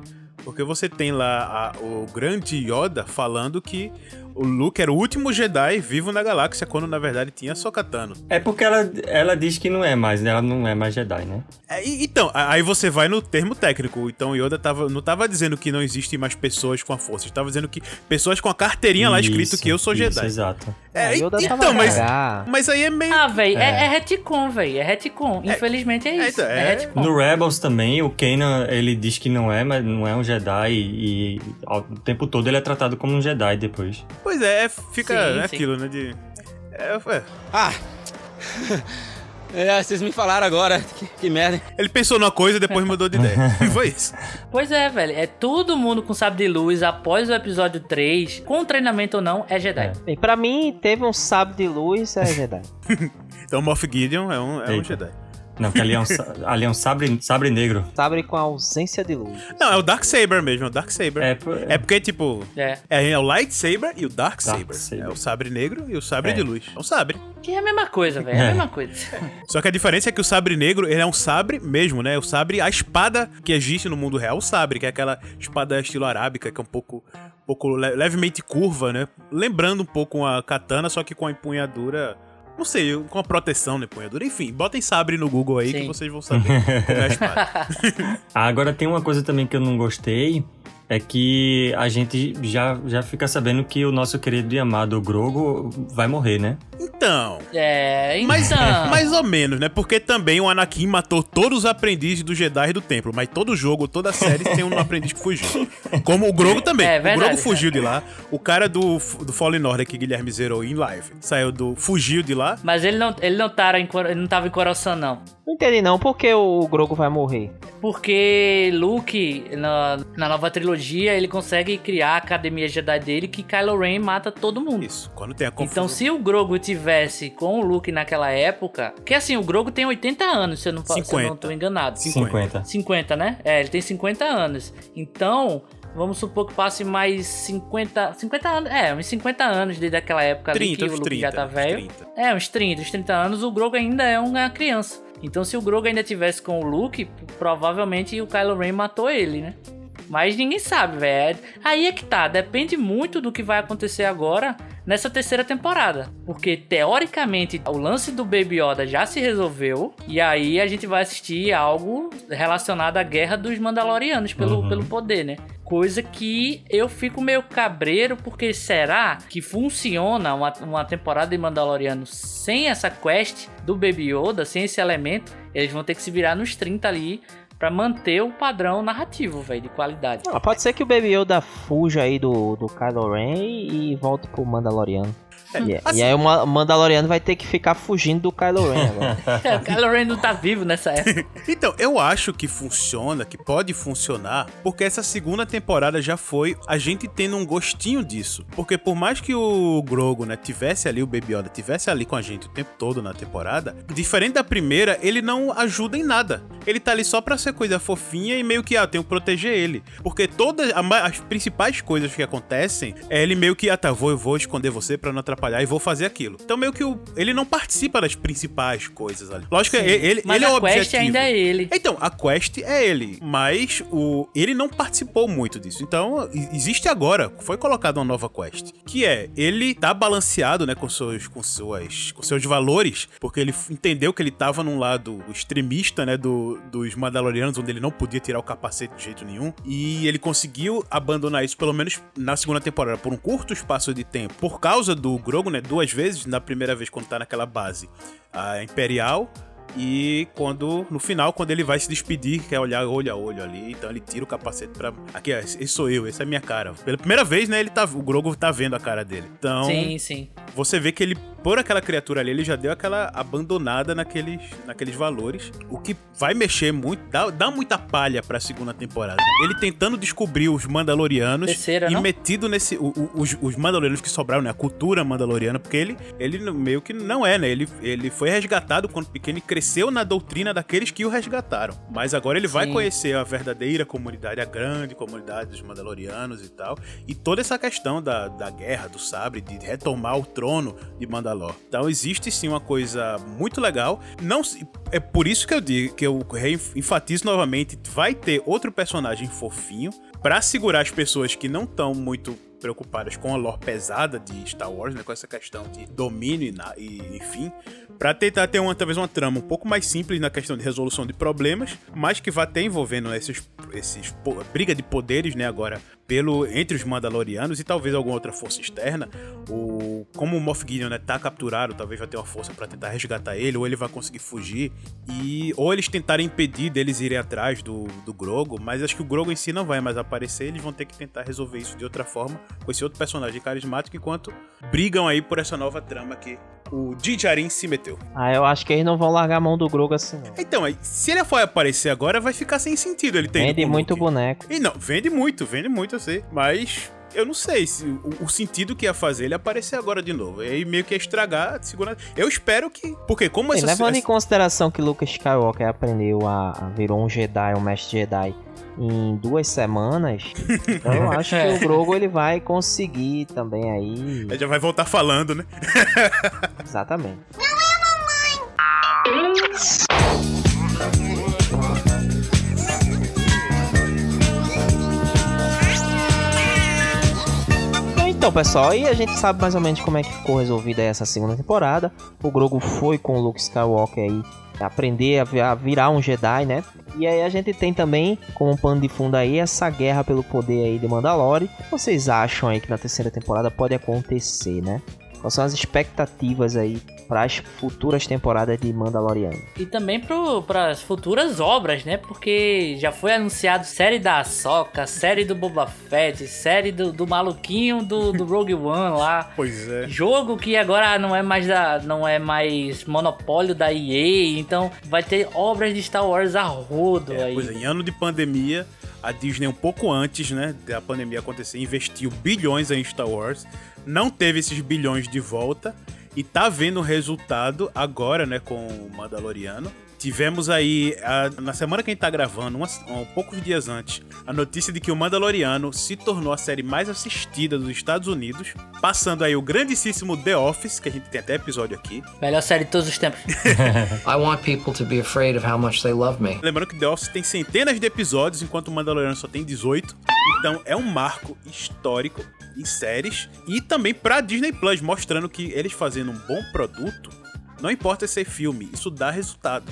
Speaker 4: Porque você tem lá a- o grande Yoda falando que o Luke era o último Jedi vivo na galáxia, quando na verdade tinha só Katano.
Speaker 6: É porque ela, ela diz que não é mais, né? Ela não é mais Jedi, né?
Speaker 4: É, e- então, aí você vai no termo técnico. Então Yoda tava, não tava dizendo que não existem mais pessoas com a força, ele tava dizendo que pessoas com a carteirinha lá escrito
Speaker 6: Isso,
Speaker 4: que eu sou
Speaker 6: isso,
Speaker 4: Jedi.
Speaker 6: Exato.
Speaker 4: É,
Speaker 2: Ah, Yoda
Speaker 4: e-
Speaker 2: tava
Speaker 4: então, mas, mas aí é meio.
Speaker 3: Ah, velho, é,
Speaker 6: É.
Speaker 3: é retcon, velho. É retcon. Infelizmente é isso.
Speaker 4: então,
Speaker 3: É,
Speaker 4: é-
Speaker 3: retcon.
Speaker 6: No Rebels também, o Kanan, ele diz que não é, mas não é um Jedi e, ao- o tempo todo ele é tratado como um Jedi depois.
Speaker 4: Pois é, fica
Speaker 3: Sim,
Speaker 4: é
Speaker 3: sim.
Speaker 4: aquilo, né? De. É, é.
Speaker 12: Ah! É, vocês me falaram agora. Que, que merda.
Speaker 4: Ele pensou numa coisa e depois mudou de ideia. E foi isso.
Speaker 3: Pois é, velho. É todo mundo com sabre de luz após o episódio 3, com treinamento ou não, é Jedi.
Speaker 2: Bem, pra mim, teve um sábio de luz, é Jedi.
Speaker 4: Então Moff Gideon é um, é um. Jedi.
Speaker 6: Não, porque ali é um, ali é um sabre, sabre negro.
Speaker 2: Sabre com ausência de luz.
Speaker 4: Não, é o Dark Saber mesmo, é o Dark Saber.
Speaker 6: É,
Speaker 4: É,
Speaker 6: por-
Speaker 4: porque, tipo,
Speaker 3: É.
Speaker 4: é, é o Lightsaber e o Dark, Saber.
Speaker 6: Saber.
Speaker 4: É o sabre negro e o sabre
Speaker 6: É.
Speaker 4: de luz. É um sabre.
Speaker 3: Que é a mesma coisa, velho. É a
Speaker 6: É.
Speaker 3: mesma coisa.
Speaker 4: Só que a diferença é que o sabre negro, ele é um sabre mesmo, né? O sabre, a espada que existe no mundo real, o sabre, que é aquela espada estilo arábica, que é um pouco, um pouco le- levemente curva, né? Lembrando um pouco uma katana, só que com a empunhadura Não sei, com a proteção na empunhadura. Enfim, botem sabre no Google aí
Speaker 3: Sim.
Speaker 4: que vocês vão saber como é a espada.
Speaker 6: Ah, Agora tem uma coisa também que eu não gostei. É que a gente já, já fica sabendo que o nosso querido e amado Grogo vai morrer, né?
Speaker 4: Então,
Speaker 3: É, então.
Speaker 4: Mas, mais ou menos, né? Porque também o Anakin matou todos os aprendizes do Jedi e do Templo. Mas todo jogo, toda série tem um aprendiz que fugiu. Como o Grogo também.
Speaker 3: É,
Speaker 4: o
Speaker 3: verdade,
Speaker 4: Grogo fugiu de lá. O cara do, do Fallen Order que Guilherme zerou em live saiu do. fugiu de lá.
Speaker 3: Mas ele não, ele não, tava em, ele não tava em Coruscant, não.
Speaker 2: Não entendi não, por que o Grogo vai morrer?
Speaker 3: Porque Luke, na, na nova trilogia, ele consegue criar a academia Jedi dele que Kylo Ren mata todo mundo.
Speaker 4: Isso, quando tem a confusão.
Speaker 3: Então, se o Grogu tivesse com o Luke naquela época. Porque assim, o Grogu tem 80 anos, se eu não, se eu não
Speaker 4: 50.
Speaker 3: tô enganado.
Speaker 6: 50.
Speaker 3: 50, né? É, ele tem 50 anos. Então, vamos supor que passe mais 50. 50 anos. É, uns 50 anos desde aquela época ali
Speaker 4: 30,
Speaker 3: que o Luke
Speaker 4: 30,
Speaker 3: já tá velho.
Speaker 4: 30.
Speaker 3: É, uns 30, uns 30 anos, o Grogu ainda é uma criança. Então, se o Grogu ainda tivesse com o Luke, provavelmente o Kylo Ren matou ele, né? Mas ninguém sabe, velho. Aí é que tá, depende muito do que vai acontecer agora nessa terceira temporada. Porque, teoricamente, o lance do Baby Yoda já se resolveu. E aí a gente vai assistir algo relacionado à guerra dos Mandalorianos pelo,
Speaker 6: Uhum.
Speaker 3: pelo poder, né? Coisa que eu fico meio cabreiro, porque será que funciona uma, uma temporada de Mandaloriano sem essa quest do Baby Yoda, sem esse elemento? Eles vão ter que se virar nos 30 ali pra manter o padrão narrativo, velho, de qualidade.
Speaker 2: Ah, pode ser que o Baby Yoda fuja aí do, do Kylo Ren e volte pro Mandaloriano. E,
Speaker 4: assim-
Speaker 2: e aí o Ma- Mandaloriano vai ter que ficar fugindo do Kylo Ren agora.
Speaker 3: É, o Kylo Ren não tá vivo nessa época.
Speaker 4: Então, eu acho que funciona, que pode funcionar, porque essa segunda temporada já foi a gente tendo um gostinho disso. Porque por mais que o Grogu, né, tivesse ali, o Baby Yoda tivesse ali com a gente o tempo todo na temporada, diferente da primeira, ele não ajuda em nada. Ele tá ali só pra ser coisa fofinha e meio que, ah, eu tenho que proteger ele. Porque todas as principais coisas que acontecem, é ele meio que, ah tá, vou, eu vou esconder você pra não atrapalhar e vou fazer aquilo. Então meio que o, ele não participa das principais coisas ali. Lógico que ele,
Speaker 3: Mas
Speaker 4: ele é
Speaker 3: a
Speaker 4: o
Speaker 3: quest
Speaker 4: objetivo.
Speaker 3: ainda é ele.
Speaker 4: Então, a quest é ele, mas o ele não participou muito disso. Então, existe agora, foi colocada uma nova quest, que é ele tá balanceado, né, com seus com suas com seus valores, porque ele entendeu que ele tava num lado extremista, né, do, dos Mandalorianos, onde ele não podia tirar o capacete de jeito nenhum, e ele conseguiu abandonar isso pelo menos na segunda temporada por um curto espaço de tempo, por causa do Grogu, né, duas vezes, na primeira vez quando tá naquela base, a Imperial e quando, no final, quando ele vai se despedir, quer olhar olho a olho ali, então ele tira o capacete pra. Aqui, ó, esse sou eu, essa é a minha cara. Pela primeira vez, né, ele tá, o Grogu tá vendo a cara dele. Então,
Speaker 3: Sim, sim.
Speaker 4: você vê que ele, por aquela criatura ali, ele já deu aquela abandonada naqueles, naqueles valores. O que vai mexer muito, dá, dá muita palha pra segunda temporada. Ele tentando descobrir os Mandalorianos
Speaker 3: Terceira,
Speaker 4: e
Speaker 3: não?
Speaker 4: metido nesse. o- o- os, os Mandalorianos que sobraram, né? A cultura Mandaloriana, porque ele, ele meio que não é, né? Ele, ele foi resgatado quando pequeno e cresceu na doutrina daqueles que o resgataram. Mas agora ele vai
Speaker 3: Sim.
Speaker 4: conhecer a verdadeira comunidade, a grande comunidade dos Mandalorianos e tal. E toda essa questão da, da guerra, do sabre, de retomar o trono de Mandalor. Então existe sim uma coisa muito legal. Não se- é por isso que eu digo que eu enfatizo novamente, vai ter outro personagem fofinho pra segurar as pessoas que não estão muito preocupadas com a lore pesada de Star Wars, né, com essa questão de domínio e, na- e enfim, Pra tentar ter uma talvez uma trama um pouco mais simples na questão de resolução de problemas, mas que vá ter envolvendo esses esses briga de poderes, né, agora pelo entre os Mandalorianos e talvez alguma outra força externa. O como o Moff Gideon, né, tá capturado, talvez vai ter uma força pra tentar resgatar ele ou ele vai conseguir fugir e ou eles tentarem impedir deles irem atrás do, do Grogo, mas acho que o Grogo em si não vai mais aparecer, eles vão ter que tentar resolver isso de outra forma com esse outro personagem carismático enquanto brigam aí por essa nova trama que o Dijarin se meteu.
Speaker 2: Ah, eu acho que eles não vão largar a mão do Grogu assim, não.
Speaker 4: Então, se ele for aparecer agora, vai ficar sem sentido ele ter
Speaker 2: Vende muito boneco.
Speaker 4: E não, vende muito, vende muito, sei. Mas eu não sei se o, o sentido que ia fazer ele aparecer agora de novo. E aí meio que ia estragar a segunda. Eu espero que. Porque como
Speaker 2: Sim,
Speaker 4: essa.
Speaker 2: levando em
Speaker 4: essa-
Speaker 2: consideração que Luke Skywalker aprendeu a, a virou um Jedi, um mestre Jedi em duas semanas, então eu acho que o Grogu ele vai conseguir também aí.
Speaker 4: Ele já vai voltar falando, né?
Speaker 2: Exatamente. Então, pessoal, a gente sabe mais ou menos como é que ficou resolvida essa segunda temporada. O Grogu foi com o Luke Skywalker aí aprender a virar um Jedi, né? E aí a gente tem também, como pano de fundo aí, essa guerra pelo poder aí de Mandalore. vocês acham aí que na terceira temporada pode acontecer, né? Quais são as expectativas aí para as futuras temporadas de Mandaloriano?
Speaker 3: E também para as futuras obras, né? Porque já foi anunciado série da Ahsoka, série do Boba Fett, série do, do maluquinho do, do Rogue One lá.
Speaker 4: Pois é.
Speaker 3: Jogo que agora não é mais da, não é mais monopólio da EA, então vai ter obras de Star Wars a rodo
Speaker 4: é,
Speaker 3: aí.
Speaker 4: Pois é, em ano de pandemia, a Disney um pouco antes, né, da pandemia acontecer, investiu bilhões em Star Wars não teve esses bilhões de volta e tá vendo o resultado agora, né, com o Mandaloriano. Tivemos aí, a, na semana que a gente tá gravando, umas, um, poucos dias antes, a notícia de que o Mandaloriano se tornou a série mais assistida dos Estados Unidos, passando aí o grandíssimo The Office, que a gente tem até episódio aqui.
Speaker 3: Melhor série de todos os tempos.
Speaker 13: I want people to be afraid of how much they love me.
Speaker 4: Lembrando que The Office tem centenas de episódios, enquanto o Mandaloriano só tem 18. Então é um marco histórico em séries e também pra Disney Plus, mostrando que eles fazendo um bom produto, não importa ser filme, isso dá resultado.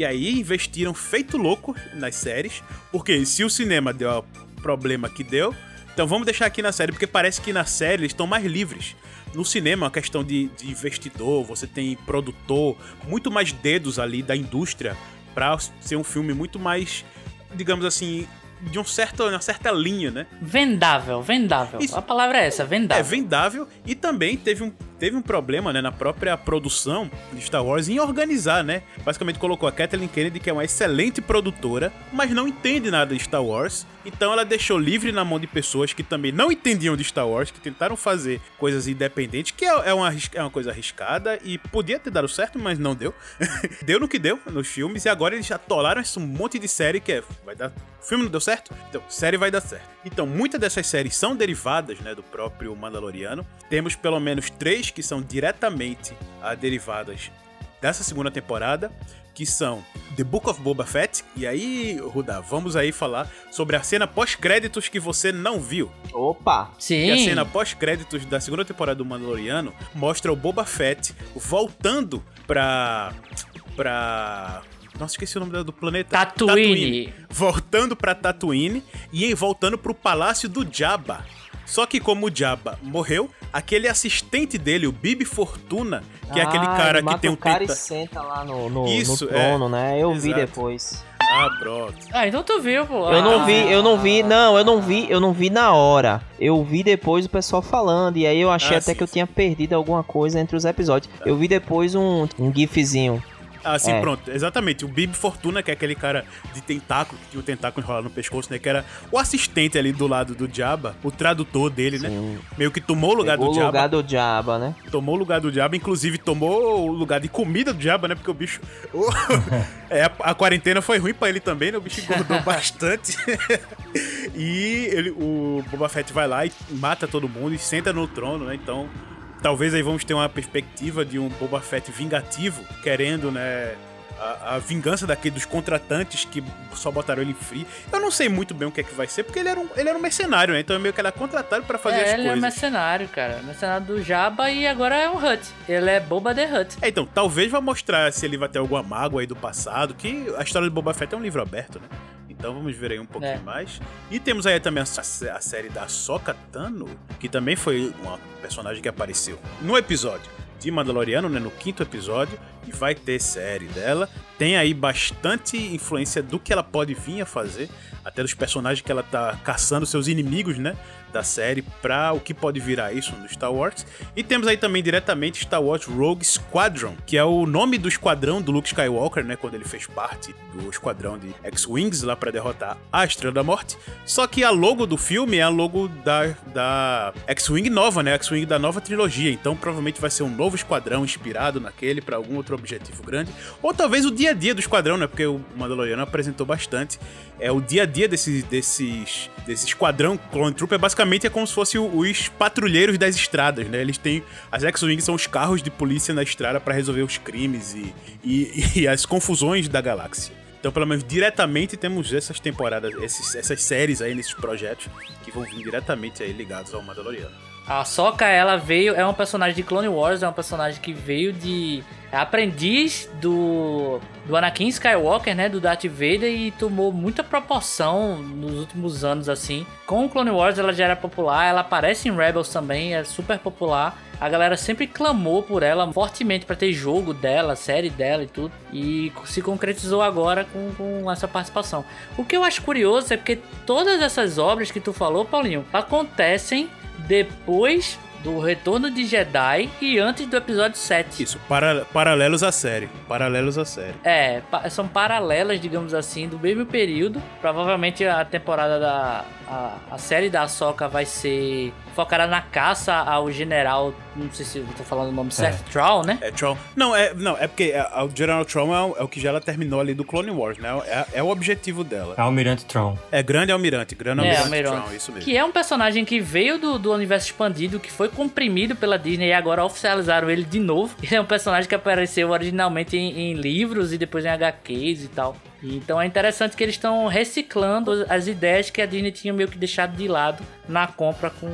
Speaker 4: E aí investiram feito louco nas séries, porque se o cinema deu o problema que deu, então vamos deixar aqui na série, porque parece que na série eles estão mais livres. No cinema, a questão de, de investidor, você tem produtor, muito mais dedos ali da indústria para ser um filme muito mais, digamos assim, de um certo, uma certa linha, né?
Speaker 3: Vendável, vendável. Isso. A palavra é essa, vendável.
Speaker 4: É, vendável. E também teve um, teve um problema, né, na própria produção de Star Wars em organizar, né? Basicamente colocou a Kathleen Kennedy, que é uma excelente produtora, mas não entende nada de Star Wars. Então ela deixou livre na mão de pessoas que também não entendiam de Star Wars, que tentaram fazer coisas independentes, que é, é uma, é uma coisa arriscada e podia ter dado certo, mas não deu. deu no que deu nos filmes e agora eles atolaram esse monte de série que é, vai dar o filme não deu certo? Então, série vai dar certo. Então, muitas dessas séries são derivadas né, do próprio Mandaloriano. Temos pelo menos três que são diretamente ah, derivadas dessa segunda temporada, que são The Book of Boba Fett. E aí, Ruda, vamos aí falar sobre a cena pós-créditos que você não viu.
Speaker 2: Opa!
Speaker 3: Sim!
Speaker 4: E a cena pós-créditos da segunda temporada do Mandaloriano mostra o Boba Fett voltando pra. pra nossa, esqueci o nome do planeta.
Speaker 3: Tatooine.
Speaker 4: Tatooine. Voltando pra Tatooine e voltando pro palácio do Jabba. Só que como o Jabba morreu, aquele assistente dele, o Bibi Fortuna, que ah, é aquele ah, cara que tem um
Speaker 2: cara tenta... e senta lá no, no, Isso, no trono, é. né? Eu Exato. vi depois.
Speaker 4: Ah, pronto.
Speaker 3: Ah, então tu viu, pô.
Speaker 2: Eu não vi, eu não vi, não, eu não vi, eu não vi na hora. Eu vi depois o pessoal falando, e aí eu achei ah, até sim, que eu tinha perdido alguma coisa entre os episódios. Eu vi depois um, um gifzinho
Speaker 4: ah, sim, é. pronto. Exatamente. O Bib Fortuna, que é aquele cara de tentáculo, que tinha o tentáculo enrolado no pescoço, né? Que era o assistente ali do lado do Diaba, o tradutor dele, né? sim. né? Meio que tomou o lugar
Speaker 2: Pegou
Speaker 4: do Diaba.
Speaker 2: lugar do Diaba, né?
Speaker 4: Tomou o lugar do Diaba, inclusive tomou o lugar de comida do Diaba, né? Porque o bicho. é, a, a, quarentena foi ruim pra ele também, né? O bicho engordou bastante. e ele, o Boba Fett vai lá e mata todo mundo e senta no trono, né? Então talvez aí vamos ter uma perspectiva de um Boba Fett vingativo, querendo, né, a, a, vingança daquele dos contratantes que só botaram ele em free. Eu não sei muito bem o que é que vai ser, porque ele era um, ele era um mercenário, né? Então é meio que ele é contratado para fazer
Speaker 3: é,
Speaker 4: as
Speaker 3: ele
Speaker 4: coisas.
Speaker 3: Ele é mercenário, cara. Mercenário do Jabba e agora é um Hut. Ele é Boba the Hut.
Speaker 4: É, então, talvez vá mostrar se ele vai ter alguma mágoa aí do passado, que a história de Boba Fett é um livro aberto, né? Então vamos ver aí um pouquinho é. mais. E temos aí também a, a série da Soka Tano, que também foi uma personagem que apareceu no episódio de Mandaloriano, né, no quinto episódio, e vai ter série dela. Tem aí bastante influência do que ela pode vir a fazer, até dos personagens que ela tá caçando, seus inimigos, né? Da série para o que pode virar isso no Star Wars. E temos aí também diretamente Star Wars Rogue Squadron, que é o nome do esquadrão do Luke Skywalker, né, quando ele fez parte do esquadrão de X-Wings lá para derrotar a Estrela da Morte. Só que a logo do filme é a logo da, da X-Wing nova, né, X-Wing da nova trilogia. Então provavelmente vai ser um novo esquadrão inspirado naquele para algum outro objetivo grande, ou talvez o dia a dia do esquadrão, né, porque o Mandaloriano apresentou bastante. É o dia a dia desses desses desse esquadrão Clone Trooper é basicamente é como se fosse os patrulheiros das estradas, né? Eles têm. As X-Wing são os carros de polícia na estrada para resolver os crimes e, e, e, as confusões da galáxia. Então, pelo menos diretamente, temos essas temporadas, esses, essas séries aí nesses projetos que vão vir diretamente aí ligados ao Mandaloriano.
Speaker 3: A Sokka, ela veio, é uma personagem de Clone Wars, é uma personagem que veio de é aprendiz do, do Anakin Skywalker, né, do Darth Vader e tomou muita proporção nos últimos anos assim. Com o Clone Wars ela já era popular, ela aparece em Rebels também, é super popular. A galera sempre clamou por ela fortemente para ter jogo dela, série dela e tudo. E se concretizou agora com, com essa participação. O que eu acho curioso é porque todas essas obras que tu falou, Paulinho, acontecem depois do Retorno de Jedi e antes do episódio 7.
Speaker 4: Isso, para, paralelos à série. Paralelos à série.
Speaker 3: É, pa são paralelas, digamos assim, do mesmo período. Provavelmente a temporada da. A, a série da Ahsoka vai ser focada na caça ao general. Não sei se eu tô falando o nome certo. É. Troll, né?
Speaker 4: É Troll. Não, é, não, é porque é, o General Troll é o, é o, que já ela terminou ali do Clone Wars, né? É, é o objetivo dela.
Speaker 6: É Almirante Troll.
Speaker 4: É Grande Almirante. Grande é, Almirante, Almirante Troll, isso mesmo.
Speaker 3: Que é um personagem que veio do, do universo expandido, que foi comprimido pela Disney e agora oficializaram ele de novo. Ele é um personagem que apareceu originalmente em, em livros e depois em HQs e tal. Então é interessante que eles estão reciclando as ideias que a Disney tinha meio que deixado de lado na compra com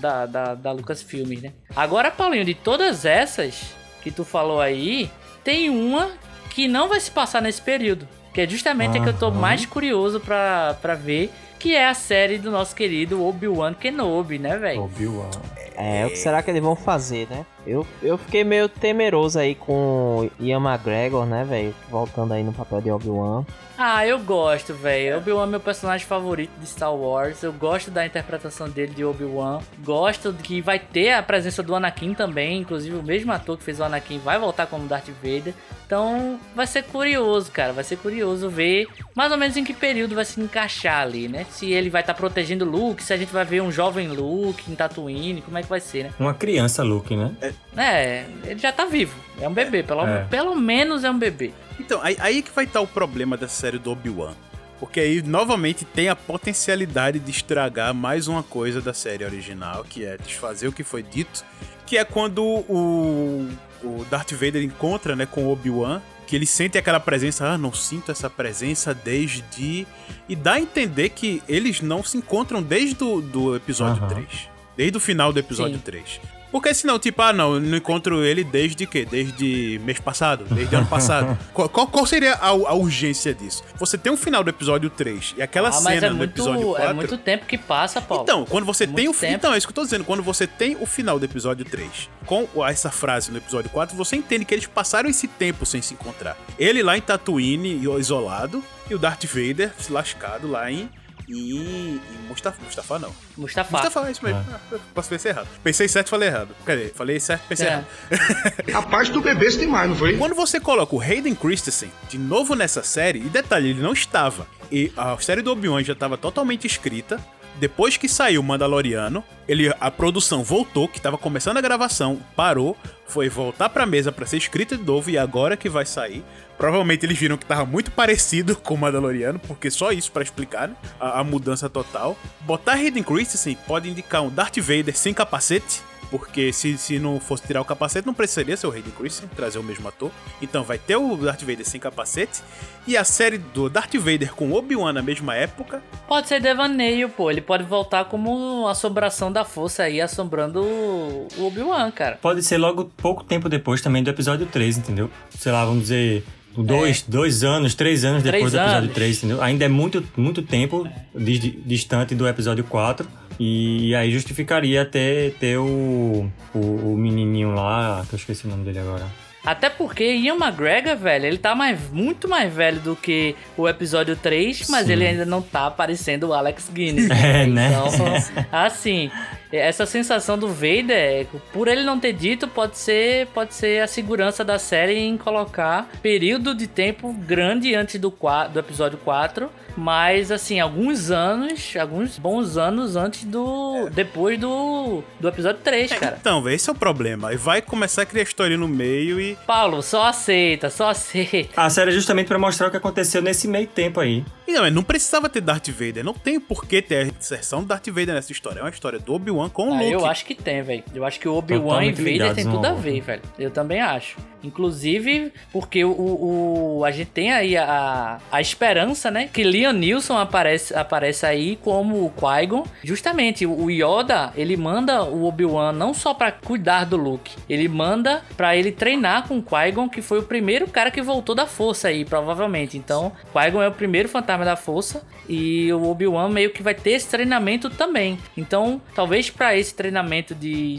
Speaker 3: da, da, da Lucasfilm, né? Agora, Paulinho, de todas essas que tu falou aí, tem uma que não vai se passar nesse período. Que é justamente uhum. a que eu tô mais curioso pra, pra ver, que é a série do nosso querido Obi-Wan Kenobi, né, velho?
Speaker 6: Obi-Wan.
Speaker 2: É, o que será que eles vão fazer, né? Eu, eu fiquei meio temeroso aí com Ian McGregor, né, velho? Voltando aí no papel de Obi-Wan.
Speaker 3: Ah, eu gosto, velho. Obi-Wan é meu personagem favorito de Star Wars. Eu gosto da interpretação dele de Obi-Wan. Gosto que vai ter a presença do Anakin também. Inclusive, o mesmo ator que fez o Anakin vai voltar como Darth Vader. Então, vai ser curioso, cara. Vai ser curioso ver mais ou menos em que período vai se encaixar ali, né? Se ele vai estar tá protegendo Luke, se a gente vai ver um jovem Luke em Tatooine, como é que vai ser, né?
Speaker 6: Uma criança Luke, né?
Speaker 3: É, é ele já tá vivo. É um bebê, pelo, é. pelo menos é um bebê.
Speaker 4: Então, aí, aí que vai estar o problema da série do Obi-Wan. Porque aí, novamente, tem a potencialidade de estragar mais uma coisa da série original, que é desfazer o que foi dito. Que é quando o, o Darth Vader encontra né, com o Obi-Wan, que ele sente aquela presença, ah, não sinto essa presença desde... E dá a entender que eles não se encontram desde do, do episódio uhum. 3. Desde o final do episódio Sim. 3. Porque senão, tipo, ah, não, não encontro ele desde que? Desde mês passado, desde ano passado. qual, qual, qual, seria a, a, urgência disso? Você tem um final do episódio 3 e aquela ah, cena é do episódio 4.
Speaker 3: É muito tempo que passa, Paulo.
Speaker 4: Então, quando você é tem o tempo. Então, é isso que eu tô dizendo. Quando você tem o final do episódio 3 com essa frase no episódio 4, você entende que eles passaram esse tempo sem se encontrar. Ele lá em Tatooine, isolado, e o Darth Vader se lascado lá em e, e Mustafa, Mustafa não.
Speaker 3: Mustafa.
Speaker 4: Mustafa, isso mesmo. Ah. Ah, posso pensar errado. Pensei certo, falei errado. Cadê? Falei certo, pensei é. errado.
Speaker 5: A parte do bebê tem mais, não foi?
Speaker 4: Quando você coloca o Hayden Christensen de novo nessa série, e detalhe, ele não estava. E a série do Obi-Wan já estava totalmente escrita. Depois que saiu o Mandaloriano, ele, a produção voltou, que estava começando a gravação, parou, foi voltar pra mesa para ser escrita de novo e agora que vai sair. Provavelmente eles viram que tava muito parecido com o Mandaloriano, porque só isso para explicar né? a, a, mudança total. Botar Hayden Christensen pode indicar um Darth Vader sem capacete, porque se, se não fosse tirar o capacete, não precisaria ser o Hayden Christensen, trazer o mesmo ator. Então vai ter o Darth Vader sem capacete. E a série do Darth Vader com Obi-Wan na mesma época.
Speaker 3: Pode ser devaneio, pô. Ele pode voltar como assombração da força aí, assombrando o Obi-Wan, cara.
Speaker 6: Pode ser logo pouco tempo depois também do episódio 3, entendeu? Sei lá, vamos dizer Dois, é. dois anos, três anos três depois do episódio anos. 3, entendeu? Ainda é muito, muito tempo distante do episódio 4. E aí justificaria até ter o, o, o menininho lá, que eu esqueci o nome dele agora.
Speaker 3: Até porque Ian McGregor, velho, ele tá mais, muito mais velho do que o episódio 3, mas Sim. ele ainda não tá parecendo o Alex Guinness.
Speaker 6: É, né?
Speaker 3: Então, assim, essa sensação do Vader, por ele não ter dito, pode ser, pode ser a segurança da série em colocar período de tempo grande antes do, do episódio 4, mas assim, alguns anos, alguns bons anos antes do. depois do, do episódio 3, cara.
Speaker 4: Então, esse é o problema. E vai começar a criar história no meio e.
Speaker 3: Paulo, só aceita, só aceita.
Speaker 6: A série é justamente para mostrar o que aconteceu nesse meio tempo aí.
Speaker 4: E não, não precisava ter Darth Vader. Não tem por que ter a inserção do Darth Vader nessa história. É uma história do Obi-Wan com o
Speaker 3: Ah,
Speaker 4: Luke.
Speaker 3: eu acho que tem, velho. Eu acho que o Obi-Wan e Vader tem tudo a ver, velho. Eu também acho. Inclusive, porque o, o, a gente tem aí a, a esperança, né? Que Neeson aparece, aparece aí como o Qui-Gon. Justamente, o Yoda, ele manda o Obi-Wan não só pra cuidar do Luke, ele manda pra ele treinar com o Qui-Gon, que foi o primeiro cara que voltou da força aí, provavelmente. Então, Qui-Gon é o primeiro fantasma da força e o Obi-Wan meio que vai ter esse treinamento também. Então, talvez pra esse treinamento de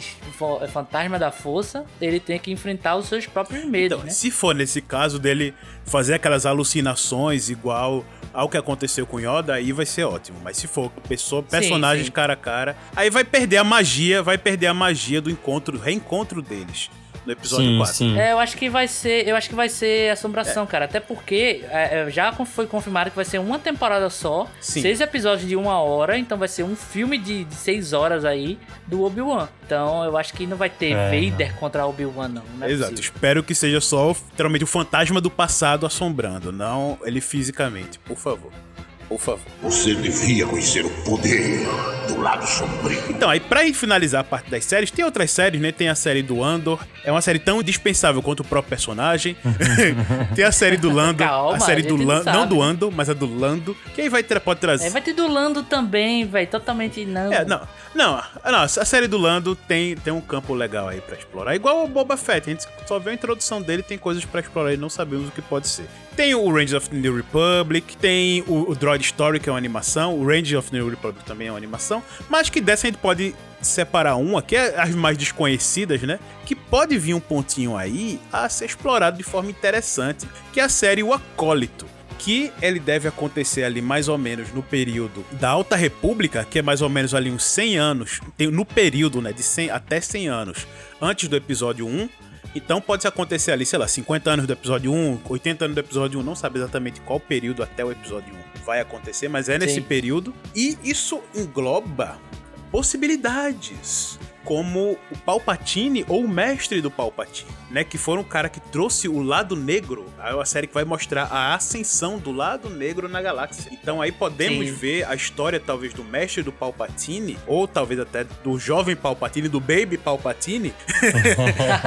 Speaker 3: fantasma da força, ele tenha que enfrentar os seus próprios medos,
Speaker 4: Então,
Speaker 3: né?
Speaker 4: se for nesse caso dele fazer aquelas alucinações igual ao que aconteceu com Yoda, aí vai ser ótimo. Mas se for pessoa, personagens
Speaker 3: sim.
Speaker 4: cara a cara, aí vai perder a magia, vai perder a magia do encontro, reencontro deles no episódio
Speaker 6: Sim,
Speaker 4: 4.
Speaker 6: sim.
Speaker 3: É, eu acho que vai ser, eu acho que vai ser assombração, cara. Até porque é, é, já foi confirmado que vai ser uma temporada só,
Speaker 4: Sim.
Speaker 3: seis episódios de uma hora, então vai ser um filme de, de seis horas aí do Obi-Wan. Então eu acho que não vai ter
Speaker 6: É,
Speaker 3: Vader contra Obi-Wan, não. não é
Speaker 4: Exato,
Speaker 3: possível.
Speaker 4: espero que seja só literalmente o fantasma do passado assombrando, não ele fisicamente, por favor. Por favor.
Speaker 5: Você devia conhecer o poder do lado sombrio.
Speaker 4: Então, aí pra finalizar a parte das séries, tem outras séries, né? Tem a série do Andor, é uma série tão indispensável quanto o próprio personagem. tem a série do Lando,
Speaker 3: Calma,
Speaker 4: a série
Speaker 3: a
Speaker 4: do Lando, não do Andor, mas a do Lando, que aí vai ter, pode trazer.
Speaker 3: É, vai ter do Lando também, velho. Totalmente não.
Speaker 4: É, não, não, não, a série do Lando tem, tem um campo legal aí pra explorar. Igual o Boba Fett, a gente só vê a introdução dele, tem coisas pra explorar e não sabemos o que pode ser. Tem o Rangers of the New Republic, tem o, o Droid Story, que é uma animação, o Rangers of the New Republic também é uma animação, mas que dessa a gente pode separar uma, que é as mais desconhecidas, né? Que pode vir um pontinho aí a ser explorado de forma interessante, que é a série O Acólito que ele deve acontecer ali mais ou menos no período da Alta República, que é mais ou menos ali uns 100 anos, tem, no período, né, de 100 até 100 anos antes do episódio 1. Então pode acontecer ali, sei lá, 50 anos do episódio 1, 80 anos do episódio 1, não sabe exatamente qual período até o episódio 1 vai acontecer, mas é nesse
Speaker 3: Sim.
Speaker 4: período. E isso engloba possibilidades, como o Palpatine ou o mestre do Palpatine, né? Que foram o cara que trouxe o lado negro. É uma série que vai mostrar a ascensão do lado negro na galáxia. Então aí podemos
Speaker 3: Sim.
Speaker 4: ver a história talvez do mestre do Palpatine, ou talvez até do jovem Palpatine, do Baby Palpatine,